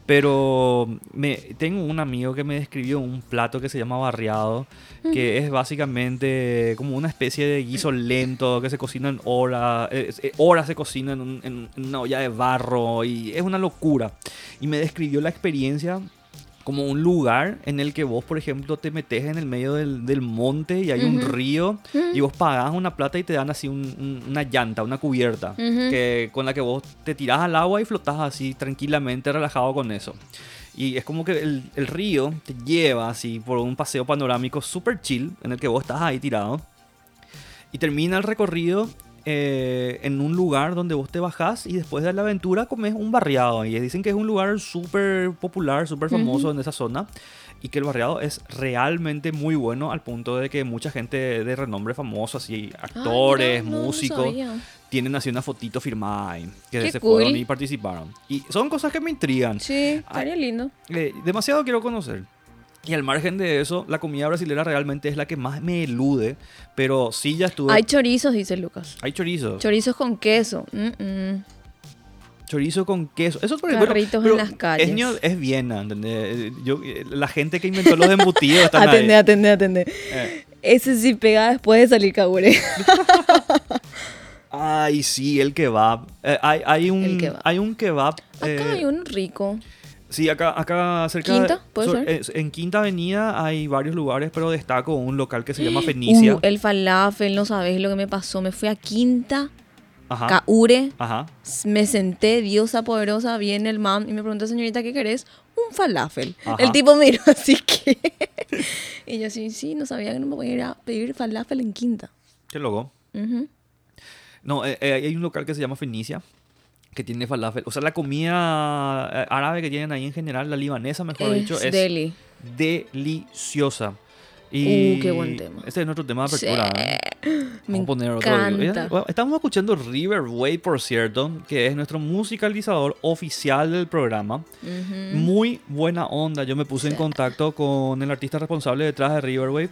Pero me, tengo un amigo que me describió un plato que se llama barriado, que es básicamente como una especie de guiso lento que se cocina en horas, eh, eh, horas se cocina en, un- en una olla de barro y es una locura. Y me describió la experiencia como un lugar en el que vos, por ejemplo, te metes en el medio del, del monte y hay un río y vos pagás una plata y te dan así un- un- una llanta, una cubierta, que, con la que vos te tirás al agua y flotás así tranquilamente, relajado con eso. Y es como que el, el río te lleva así por un paseo panorámico súper chill en el que vos estás ahí tirado. Y termina el recorrido eh, en un lugar donde vos te bajás y después de la aventura comes un barriado. Y dicen que es un lugar súper popular, súper famoso en esa zona. Y que el barriado es realmente muy bueno al punto de que mucha gente de renombre famoso, así actores, mira, no, no músicos, sabía. tienen así una fotito firmada ahí. Que Qué se fueron cool. y participaron. Y son cosas que me intrigan. Sí, estaría lindo. Eh, demasiado quiero conocer. Y al margen de eso, la comida brasilera realmente es la que más me elude. Pero sí ya estuve... Hay chorizos, dice Lucas. Hay chorizo. Chorizos con queso. Mm, mm. chorizo con queso. Eso por Carritos en las calles. Es, es Viena, ¿entendés? Yo, eh, la gente que inventó los embutidos están Atende, ahí. atende, atende. Eh, Ese sí pega después de salir Kagure. Ay, sí, el kebab. Eh, hay, hay, un, El kebab. hay un kebab. Acá eh, hay un rico. Sí, acá, acá cerca ¿Quinta? de- ¿Puede so- ser? es- en Quinta Avenida hay varios lugares, pero destaco un local que se llama Fenicia. Uh, el falafel, no sabes lo que me pasó. Me fui a Quinta, Ajá. Kaure, Ajá. me senté, diosa poderosa, viene el man y me preguntó, señorita, ¿qué querés? Un falafel. Ajá. El tipo miró así que... y yo así, sí, no sabía que no me podía ir a pedir falafel en Quinta. Qué loco. No, eh, eh, hay un local que se llama Fenicia que tiene falafel. O sea, la comida eh, árabe que tienen ahí en general, la libanesa, mejor dicho, Es es deli. deliciosa. Y Uh, qué buen tema. Este es nuestro tema de apertura. Sí. ¿eh? Me Vamos a poner otro. Estamos escuchando River Way, por cierto, que es nuestro musicalizador oficial del programa. Muy buena onda. Yo me puse en contacto con el artista responsable detrás de Riverway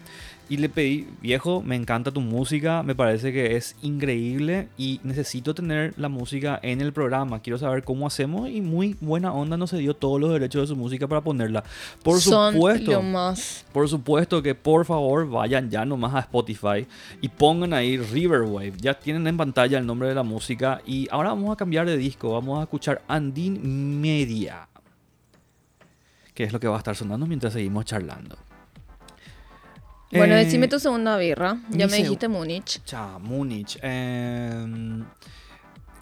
Y le pedí, viejo, me encanta tu música, me parece que es increíble y necesito tener la música en el programa. Quiero saber cómo hacemos y muy buena onda nos dio todos los derechos de su música para ponerla. Por Son supuesto. lo más. Por supuesto que por favor vayan ya nomás a Spotify y pongan ahí Riverwave. Ya tienen en pantalla el nombre de la música y ahora vamos a cambiar de disco. Vamos a escuchar Andin Media. Que es lo que va a estar sonando mientras seguimos charlando. Bueno, Eh, decime tu segunda birra. Ya me dijiste Múnich. Cha, Múnich. em,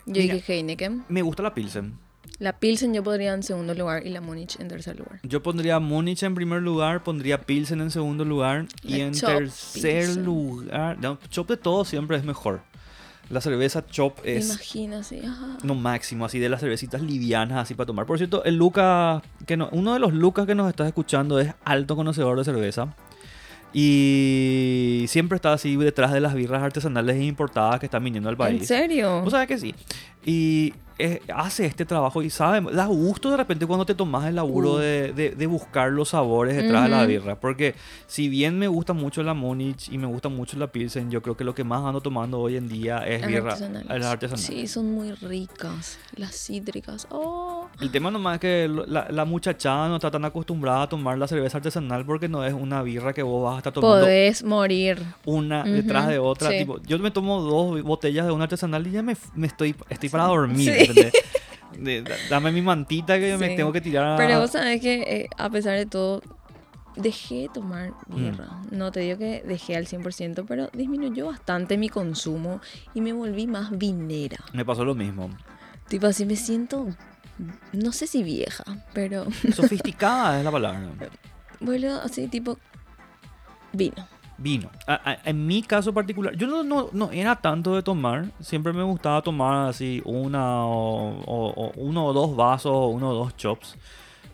Yo Mira. dije Heineken. me gusta la Pilsen. La Pilsen yo podría en segundo lugar y la Múnich en tercer lugar. Yo pondría Múnich en primer lugar, pondría Pilsen en segundo lugar y en tercer Pilsen. lugar. No, Chop de todo siempre es mejor. La cerveza Chop es imagino así. ajá. lo máximo, así de las cervecitas livianas, así para tomar. Por cierto, el Lucas, que no, uno de los Lucas que nos estás escuchando es alto conocedor de cerveza. Y siempre está así detrás de las birras artesanales e importadas que están viniendo al país. ¿En serio? Vos sabés que sí. Y hace este trabajo y sabe, da gusto de repente cuando te tomas el laburo Uh. de, de- de buscar los sabores detrás de la birra. Porque si bien me gusta mucho la Múnich y me gusta mucho la Pilsen, yo creo que lo que más ando tomando hoy en día es Las birra artesanales. las artesanales. Sí, son muy ricas. Las cítricas. Oh. El tema nomás es que la, la muchachada no está tan acostumbrada a tomar la cerveza artesanal porque no es una birra que vos vas a estar tomando Podés morir. una detrás de otra. sí. Tipo, yo me tomo dos botellas de una artesanal y ya me, me estoy, estoy para dormir. Sí. ¿entendés? De- dame mi mantita que me Sí. tengo que tirar a... Pero vos sabés que eh, a pesar de todo, dejé de tomar Mm. birra. No te digo que dejé al 100%, pero disminuyó bastante mi consumo y me volví más vinera. Me pasó lo mismo. Tipo así me siento, no sé si vieja, pero Sofisticada es la palabra. vuelvo así tipo vino. Vino. A- a- en mi caso particular, yo no, no, no era tanto de tomar. Siempre me gustaba tomar así una o, o- o uno o dos vasos o uno o dos chops.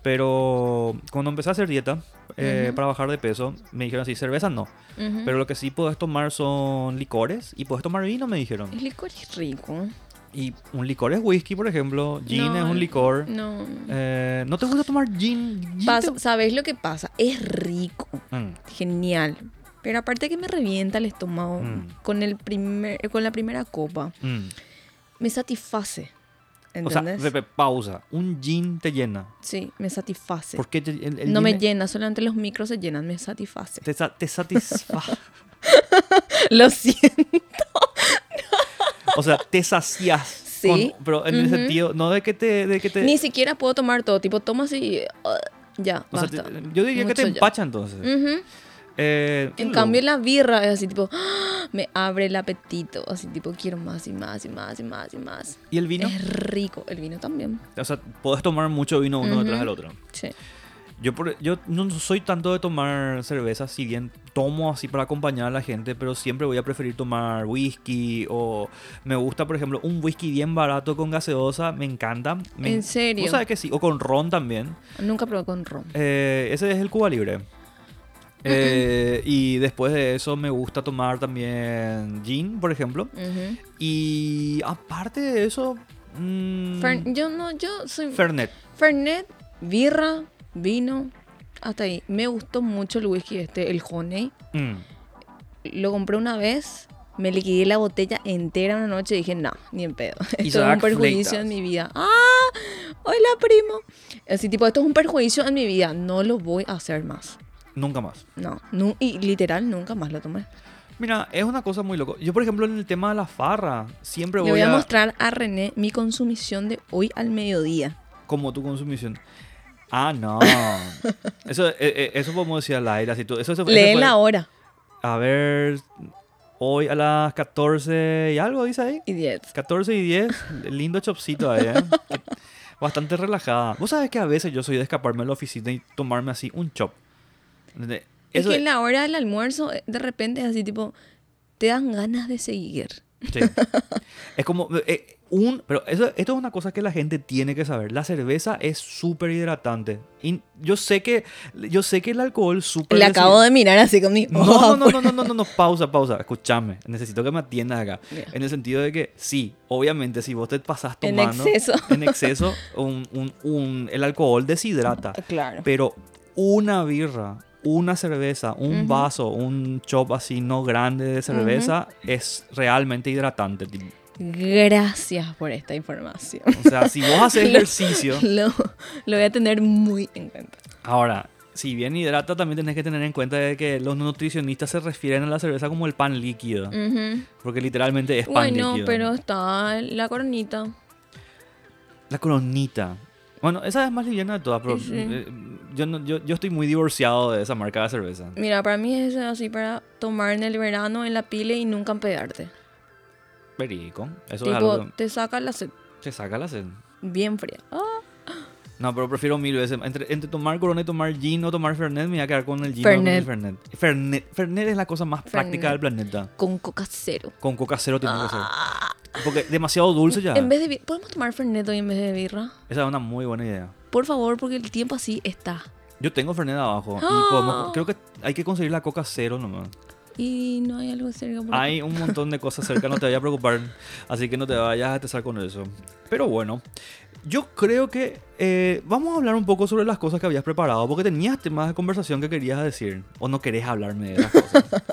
Pero cuando empecé a hacer dieta eh, para bajar de peso, me dijeron así, cerveza no. Pero lo que sí puedes tomar son licores y puedes tomar vino, me dijeron. El licor es rico. Y un licor es whisky, por ejemplo. Gin No, es un licor. No. Eh, ¿No te gusta tomar gin? Gin te- ¿Sabes lo que pasa? Es rico. Mm, Genial. Pero aparte que me revienta el estómago Mm. con, el primer, con la primera copa, mm. me satisface. O sea, ¿Entendés? Pausa. Un gin te llena. sí, me satisface. ¿Por qué te- el- el no me es- llena, solamente los micros se llenan, me satisface. Te, sa- te satisface. Lo siento. o sea, te sacias. Sí. con- pero en el Ujú. sentido, no de que te... De que te Ni siquiera puedo tomar todo, tipo, tomo así, uh, ya, o sea, basta. te- yo diría que te ya. empacha entonces. Eh, En cambio, la birra es así, tipo, ¡ah! me abre el apetito, así, tipo, quiero más y más y más y más y más. ¿Y el vino? Es rico. El vino también. O sea, puedes tomar mucho vino uno Ujú. detrás del otro. Sí. Yo, por- yo no soy tanto de tomar cerveza, si bien tomo así para acompañar a la gente, pero siempre voy a preferir tomar whisky o me gusta, por ejemplo, un whisky bien barato con gaseosa, me encanta. Me- ¿En serio? Vos sabés que sí, o con ron también. Nunca probé con ron. Eh, ese es el Cuba Libre. Eh, y después de eso me gusta tomar también gin, por ejemplo. Ujú. Y aparte de eso, mm, Fer- yo no, yo soy Fernet. Fernet, birra, vino, hasta ahí. Me gustó mucho el whisky este, el Honey. Mm. Lo compré una vez, me liquidé la botella entera una noche y dije, no, ni en pedo. Esto es un perjuicio en mi vida. ¡Ah! Hola, primo. Así tipo, esto es un perjuicio en mi vida. No lo voy a hacer más. Nunca más. No, nu- y literal nunca más lo tomé. Mira, es una cosa muy loco. Yo, por ejemplo, en el tema de la farra, siempre Le voy, voy a a... mostrar a René mi consumición de hoy al mediodía. Como tu consumición. Ah, no. eso, eh, eh, eso podemos decir al aire. Así tú, eso, eso- eso Lee fue- la hora. A ver, hoy a las 14 y algo, dice ahí. Y 10. 14 y 10. Lindo chopcito ahí, ¿eh? Bastante relajada. Vos sabés que a veces yo soy de escaparme a la oficina y tomarme así un chop. ¿Entendés? Es Eso que de- en la hora del almuerzo, eh, de repente es así tipo, te dan ganas de seguir. Sí. es como eh, un, pero eso, esto es una cosa que la gente tiene que saber. La cerveza es súper hidratante. Y yo sé que, yo sé que el alcohol súper. Le acabo de mirar así con mi No, no, no, no, no, no, no, no, pausa, pausa. Escúchame. Necesito que me atiendas acá. Mira. En el sentido de que, sí, obviamente, si vos te pasás En tomando. exceso. En exceso, un, un- un- el alcohol deshidrata. Claro. Pero una birra, una cerveza, un Ujú. vaso, un chop así no grande de cerveza es realmente hidratante. Gracias por esta información. O sea, si vos haces ejercicio, Lo, lo voy a tener muy en cuenta. ahora, si bien hidrata, también tenés que tener en cuenta de que los nutricionistas se refieren a la cerveza como el pan líquido, porque literalmente es pan Bueno, líquido. pero está la coronita. La coronita. Bueno, esa es más liviana de todas, pero Sí, eh, yo, no- yo, yo estoy muy divorciado de esa marca de cerveza. Mira, para mí es así para tomar en el verano en la pile y nunca empedarte. Perico. Eso es tipo, algo que te saca la sed te saca la sed. bien fría. Ah, No, pero prefiero mil veces. Entre, entre tomar Corona y tomar gin o tomar Fernet, me voy a quedar con el gin o con el Fernet. Fernet. Fernet. Fernet es la cosa más práctica del Fernet. planeta. con coca cero. Con coca cero tiene que Ah. ser. Porque demasiado dulce ya. En vez de ¿Podemos tomar Fernet hoy en vez de birra? Esa es una muy buena idea. Por favor, porque el tiempo así está. Yo tengo Fernet abajo. Y Ah. podemos- creo que hay que conseguir la coca cero nomás. Y no hay algo cerca por acá. Hay un montón de cosas cerca, no te vayas a preocupar. Así que no te vayas a estresar con eso. Pero bueno, yo creo que eh, vamos a hablar un poco sobre las cosas que habías preparado. Porque tenías temas de conversación que querías decir. O no querés hablarme de las cosas.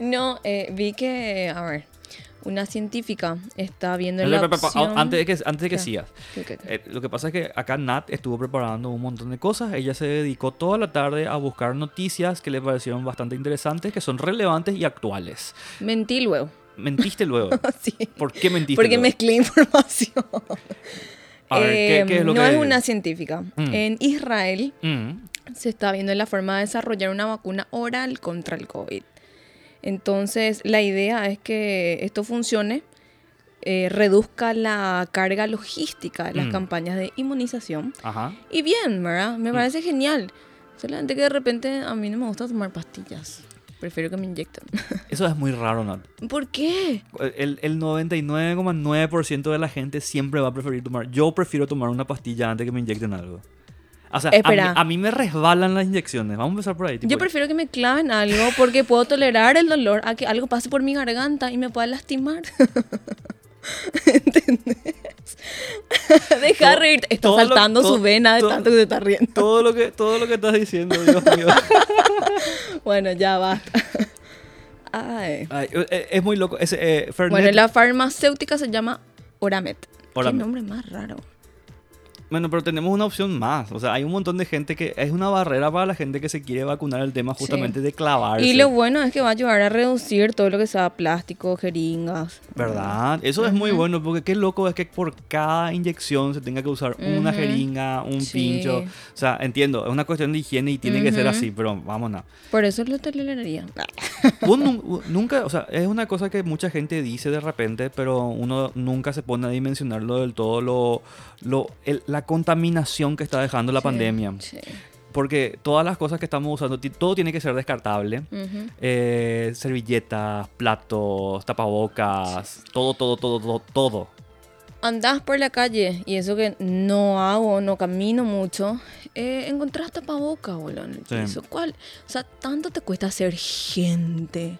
No, eh, vi que, a ver, una científica está viendo la opción... Antes de que, antes de que sigas. Eh, lo que pasa es que acá Nat estuvo preparando un montón de cosas. Ella se dedicó toda la tarde a buscar noticias que le parecieron bastante interesantes, que son relevantes y actuales. Mentí luego. Mentiste luego. sí. ¿Por qué mentiste? Porque luego? mezclé información. A ver, ¿qué, qué es lo no que es una científica. Mm. En Israel Mm, se está viendo la forma de desarrollar una vacuna oral contra el COVID. Entonces, la idea es que esto funcione, eh, reduzca la carga logística de las Mm. campañas de inmunización. Ajá. Y bien, ¿verdad? Mm. Me parece genial. Solamente que de repente a mí no me gusta tomar pastillas. Prefiero que me inyecten. Eso es muy raro, Nat. ¿Por qué? El, el 99,9% de la gente siempre va a preferir tomar. Yo prefiero tomar una pastilla antes que me inyecten algo. O sea, a mí, Espera. a mí me resbalan las inyecciones. Vamos a empezar por ahí. tipo, Yo prefiero que me claven algo porque puedo tolerar el dolor a que algo pase por mi garganta y me pueda lastimar. ¿Entendés? Deja de reírte. Está lo- saltando todo- su vena de todo- tanto que se está riendo. Todo lo que, todo lo que estás diciendo, Dios mío. Bueno, ya basta. Ay. Ay, eh, es muy loco. Ese, eh, Bueno, la farmacéutica se llama Oramet. Oramet. Qué nombre más raro. Bueno, pero tenemos una opción más. O sea, hay un montón de gente que es una barrera para la gente que se quiere vacunar el tema justamente de clavarse. Y lo bueno es que va a ayudar a reducir todo lo que sea plástico, jeringas. ¿Verdad? Eso es muy bueno porque qué loco es que por cada inyección se tenga que usar una jeringa, un Sí. pincho. O sea, entiendo, es una cuestión de higiene y tiene que ser así, pero vámonos. Por eso lo toleraría. Vos nun- nunca, o sea, es una cosa que mucha gente dice de repente, pero uno nunca se pone a dimensionarlo del todo, lo, lo, el- la contaminación que está dejando la Sí, pandemia. sí. Porque todas las cosas que estamos usando, todo tiene que ser descartable. Ujú. Eh, servilletas, platos, tapabocas, todo, todo, todo, todo, todo. Andás por la calle y eso que no hago, no camino mucho, eh, encontrás tapabocas, boludo, en el Sí. piso. ¿Cuál? O sea, tanto te cuesta ser gente.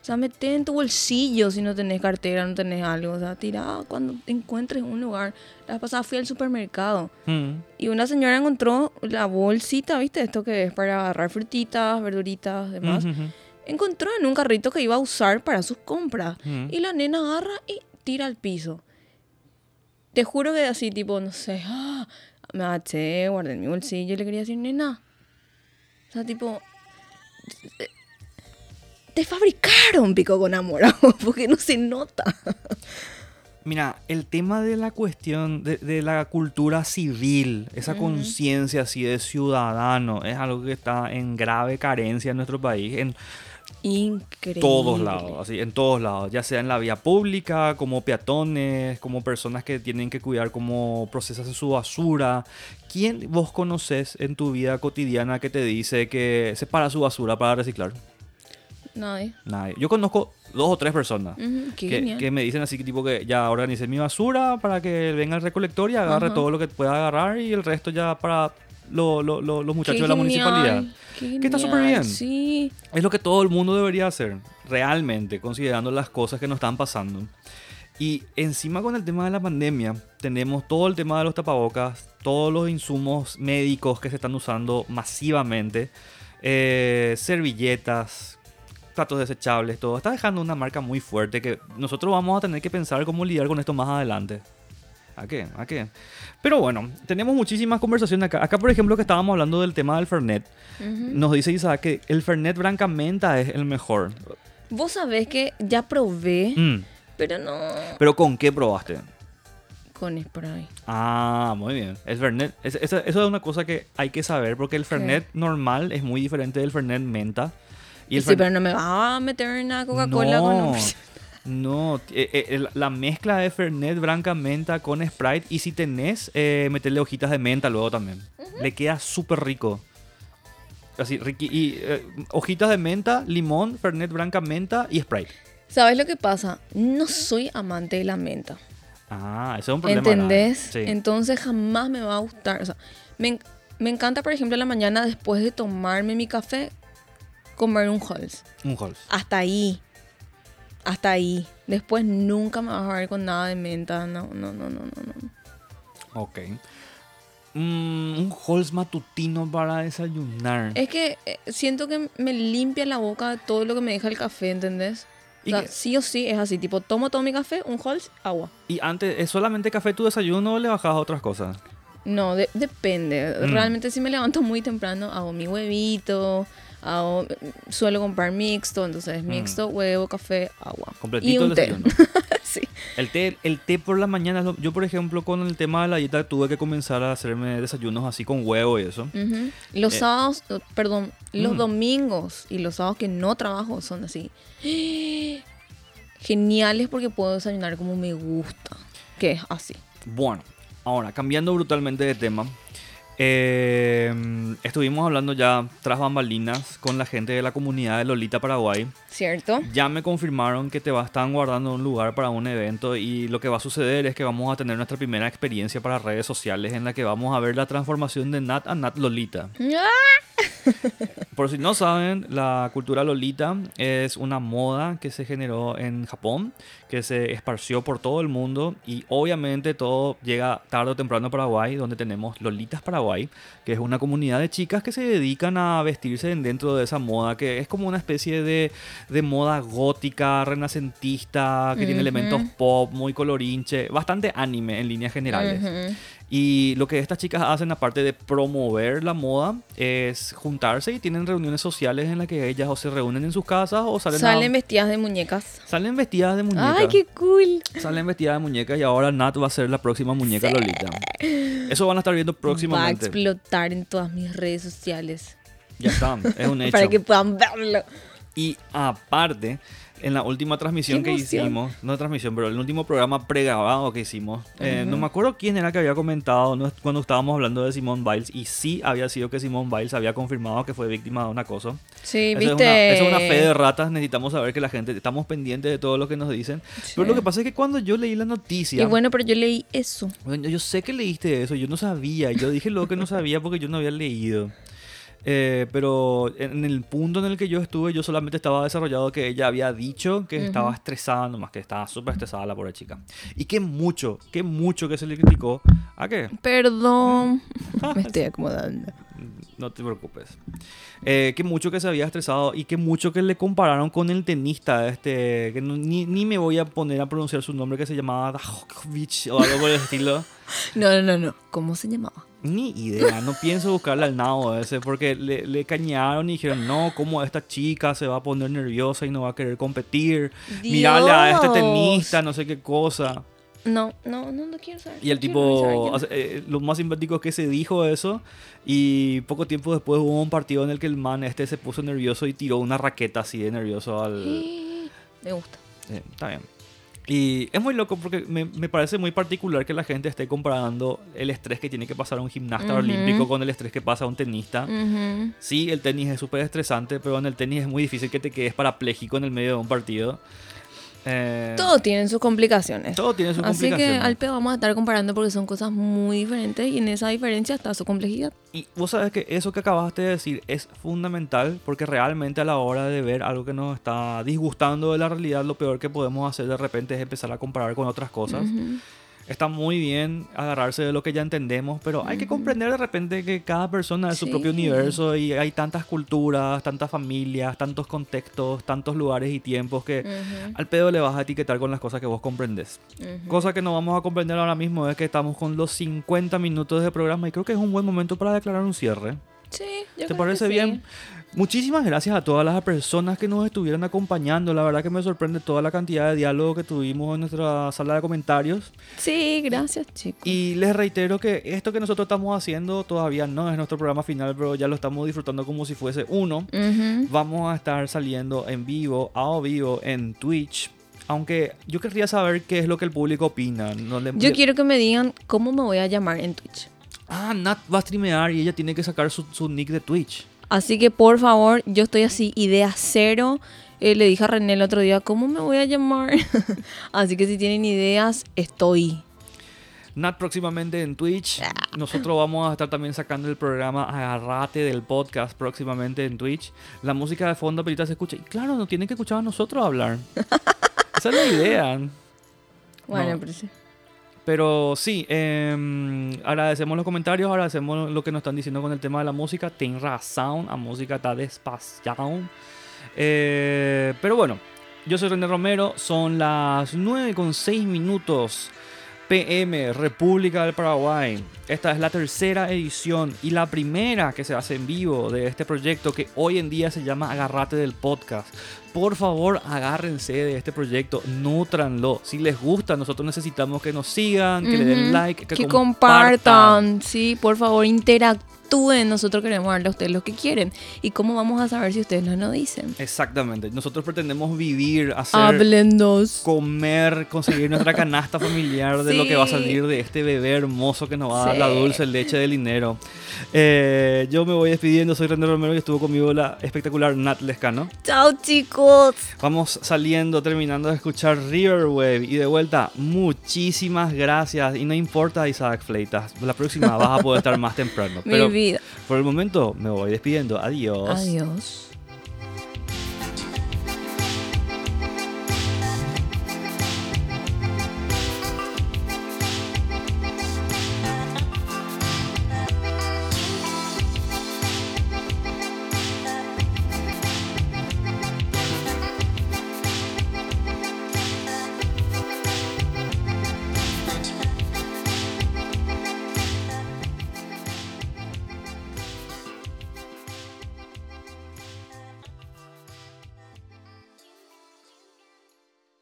O sea, mete en tu bolsillo si no tenés cartera, no tenés algo. O sea, tira cuando encuentres un lugar. La pasada fui al supermercado Mm. y una señora encontró la bolsita, ¿viste? Esto que es para agarrar frutitas, verduritas, demás. Ujú. Encontró en un carrito que iba a usar para sus compras. Ujú. Y la nena agarra y tira al piso. Te juro que así, tipo, no sé, ah, me agaché, guardé en mi bolsillo y le quería decir, nena. O sea, tipo, te- te fabricaron pico con amor, porque no se nota. Mira, el tema de la cuestión de, de la cultura civil, esa conciencia así de ciudadano, es algo que está en grave carencia en nuestro país, en Increíble. todos lados, así, en todos lados, ya sea en la vía pública, como peatones, como personas que tienen que cuidar cómo procesan su basura. ¿Quién vos conoces en tu vida cotidiana que te dice que separa su basura para reciclar? Nadie. Nadie. Yo conozco dos o tres personas. Que, que me dicen así tipo que ya organicé mi basura para que venga el recolector y agarre todo lo que pueda agarrar y el resto ya para lo- lo- lo- los muchachos Qué de la genial, municipalidad. qué Que está súper bien. Sí. Es lo que todo el mundo debería hacer, realmente, considerando las cosas que nos están pasando. Y encima con el tema de la pandemia, tenemos todo el tema de los tapabocas, todos los insumos médicos que se están usando masivamente. eh, servilletas, platos desechables, todo. Está dejando una marca muy fuerte que nosotros vamos a tener que pensar cómo lidiar con esto más adelante. ¿A qué? ¿A qué? Pero bueno, tenemos muchísimas conversaciones acá. Acá, por ejemplo, que estábamos hablando del tema del Fernet. Nos dice Isaac que el Fernet Branca Menta es el mejor. Vos sabés que ya probé, Mm. pero no ¿Pero con qué probaste? con spray. Ah, muy bien. El Fernet, es- esa- eso es una cosa que hay que saber porque el Fernet normal es muy diferente del Fernet Menta. Y el sí, Fer- pero no me vas a meter en una Coca-Cola con no, un... no, eh, eh, el- la mezcla de Fernet Branca Menta con Sprite y si tenés, eh, meterle hojitas de menta luego también. Le queda súper rico. Así, riqui- y eh, hojitas de menta, limón, Fernet Branca Menta y Sprite. ¿Sabes lo que pasa? No soy amante de la menta. Ah, ese es un problema. ¿Entendés? Sí. Entonces jamás me va a gustar. O sea, me, me encanta, por ejemplo, en la mañana después de tomarme mi café, comer un Halls. Un Halls. Hasta ahí. Hasta ahí. Después nunca me vas a ver con nada de menta. No, no, no, no, no. no. Ok. Mm, un Halls matutino para desayunar. Es que eh, siento que me limpia la boca de todo lo que me deja el café, ¿entendés? O ¿Y sea, qué- sí o sí es así, tipo, tomo todo mi café, un Halls, agua. ¿Y antes, es solamente café tu desayuno o le bajas a otras cosas? No, de- depende. Mm. Realmente si me levanto muy temprano, hago mi huevito, hago, suelo comprar mixto, entonces mixto, huevo, café, agua. y Completito un el té. sí. El té, el té por la mañana, es lo- yo por ejemplo con el tema de la dieta tuve que comenzar a hacerme desayunos así con huevo y eso. Los Eh. sábados, eh, perdón, los Mm. domingos y los sábados que no trabajo son así. Geniales porque puedo desayunar como me gusta. Que es así. Bueno, ahora cambiando brutalmente de tema, eh, estuvimos hablando ya tras bambalinas con la gente de la comunidad de Lolita Paraguay. ¿Cierto? Ya me confirmaron que te va, están guardando un lugar para un evento y lo que va a suceder es que vamos a tener nuestra primera experiencia para redes sociales en la que vamos a ver la transformación de Nat a Nat Lolita. Por si no saben, la cultura Lolita es una moda que se generó en Japón, que se esparció por todo el mundo y obviamente todo llega tarde o temprano a Paraguay, donde tenemos Lolitas Paraguay, que es una comunidad de chicas que se dedican a vestirse en- dentro de esa moda, que es como una especie de, de moda gótica, renacentista, que tiene elementos pop, muy colorinche, bastante anime en líneas generales. Ujú. Y lo que estas chicas hacen, aparte de promover la moda, es juntarse y tienen reuniones sociales en las que ellas o se reúnen en sus casas o salen, a- Salen vestidas de muñecas. salen vestidas de muñecas. ¡Ay, qué cool! Salen vestidas de muñecas y ahora Nat va a ser la próxima muñeca Sí. Lolita. Eso van a estar viendo Va a próximamente. explotar en todas mis redes sociales. Ya está, es un hecho. Para que puedan verlo. Y aparte, en la última transmisión que hicimos, no transmisión, pero el último programa pregrabado que hicimos, eh, no me acuerdo quién era que había comentado ¿no? cuando estábamos hablando de Simone Biles, y sí había sido que Simone Biles había confirmado que fue víctima de un acoso. Sí, Eso viste. Es una, eso es una fe de ratas, necesitamos saber que la gente, estamos pendientes de todo lo que nos dicen. Pero lo que pasa es que cuando yo leí la noticia, Y bueno, pero yo leí eso. bueno, yo sé que leíste eso, yo no sabía, yo dije lo que no sabía porque yo no había leído. Eh, pero en el punto en el que yo estuve, yo solamente estaba desarrollado que ella había dicho que estaba estresada, nomás que estaba súper estresada la pobre chica. Y que mucho, que mucho que se le criticó. ¿A qué? Perdón. Me estoy acomodando. No te preocupes. Eh, que mucho que se había estresado y que mucho que le compararon con el tenista, este, que no- ni, ni me voy a poner a pronunciar su nombre, que se llamaba Djokovic o algo por el estilo. No, no, no, no. ¿Cómo se llamaba? Ni idea, no pienso buscarle al nabo ese porque le, le cañaron y dijeron, no, ¿cómo esta chica se va a poner nerviosa y no va a querer competir? Mirale a este Dios. tenista, no sé qué cosa. No, no, no, no quiero saber. Y el no tipo, eh, lo más simpático es que se dijo eso y poco tiempo después hubo un partido en el que el man este se puso nervioso y tiró una raqueta así de nervioso al... Me gusta. Eh, está bien. Y es muy loco porque me, me parece muy particular que la gente esté comparando el estrés que tiene que pasar un gimnasta Ujú. olímpico con el estrés que pasa un tenista. Ujú. Sí, el tenis es súper estresante, pero en el tenis es muy difícil que te quedes parapléjico en el medio de un partido. Eh, Todo tiene sus complicaciones. todo tiene sus Así que complicaciones. al pedo vamos a estar comparando porque son cosas muy diferentes y en esa diferencia está su complejidad. Y vos sabes que eso que acabaste de decir es fundamental porque realmente a la hora de ver algo que nos está disgustando de la realidad, lo peor que podemos hacer de repente es empezar a comparar con otras cosas. Ujú. Está muy bien agarrarse de lo que ya entendemos, pero hay que comprender de repente que cada persona es su propio Sí. universo y hay tantas culturas, tantas familias, tantos contextos, tantos lugares y tiempos que Ujú, al pedo le vas a etiquetar con las cosas que vos comprendes. ujú. Cosa que no vamos a comprender ahora mismo es que estamos con los 50 minutos de programa y creo que es un buen momento para declarar un cierre. Sí, yo ¿Te creo parece que bien? Muchísimas gracias a todas las personas que nos estuvieron acompañando. La verdad que me sorprende toda la cantidad de diálogo que tuvimos en nuestra sala de comentarios. Sí, gracias, chicos. Y les reitero que esto que nosotros estamos haciendo todavía no es nuestro programa final, pero ya lo estamos disfrutando como si fuese uno. Vamos a estar saliendo en vivo, a vivo, en Twitch. Aunque yo querría saber qué es lo que el público opina. No le- Yo quiero que me digan cómo me voy a llamar en Twitch. Ah, Nat va a streamear y ella tiene que sacar su, su nick de Twitch. Así que por favor, yo estoy así, idea cero. Eh, le dije a René el otro día, ¿cómo me voy a llamar? así que si tienen ideas, estoy. Nat próximamente en Twitch. Nosotros vamos a estar también sacando el programa Agarrate del podcast próximamente en Twitch. La música de fondo ahorita se escucha. Y claro, no tienen que escuchar a nosotros hablar. Esa es la idea. Bueno, No. pero sí. Pero sí, em, agradecemos los comentarios, agradecemos lo que nos están diciendo con el tema de la música. Ten razón, la música está despaciado. Eh, pero bueno, yo soy René Romero, son las 9 con 6 minutos PM, República del Paraguay. Esta es la tercera edición y la primera que se hace en vivo de este proyecto que hoy en día se llama Agarrate del Podcast. Por favor, agárrense de este proyecto, nutranlo. Si les gusta, nosotros necesitamos que nos sigan, que le den like, que, que compartan. compartan. Sí, por favor, interactúen. Nosotros queremos darle a ustedes lo que quieren. ¿Y cómo vamos a saber si ustedes no nos dicen? Exactamente. Nosotros pretendemos vivir, hacer, Háblennos. comer, conseguir nuestra canasta familiar de lo que va a salir de este bebé hermoso que nos va a dar la dulce leche del dinero. Eh, yo me voy despidiendo, soy René Romero y estuvo conmigo la espectacular Nat Lescano. Chao, chicos. Vamos saliendo, terminando de escuchar Riverwave y de vuelta, muchísimas gracias. Y no importa Isaac Fleitas, la próxima vas a poder estar más temprano. Mi Pero vida. por el momento me voy despidiendo. Adiós. Adiós.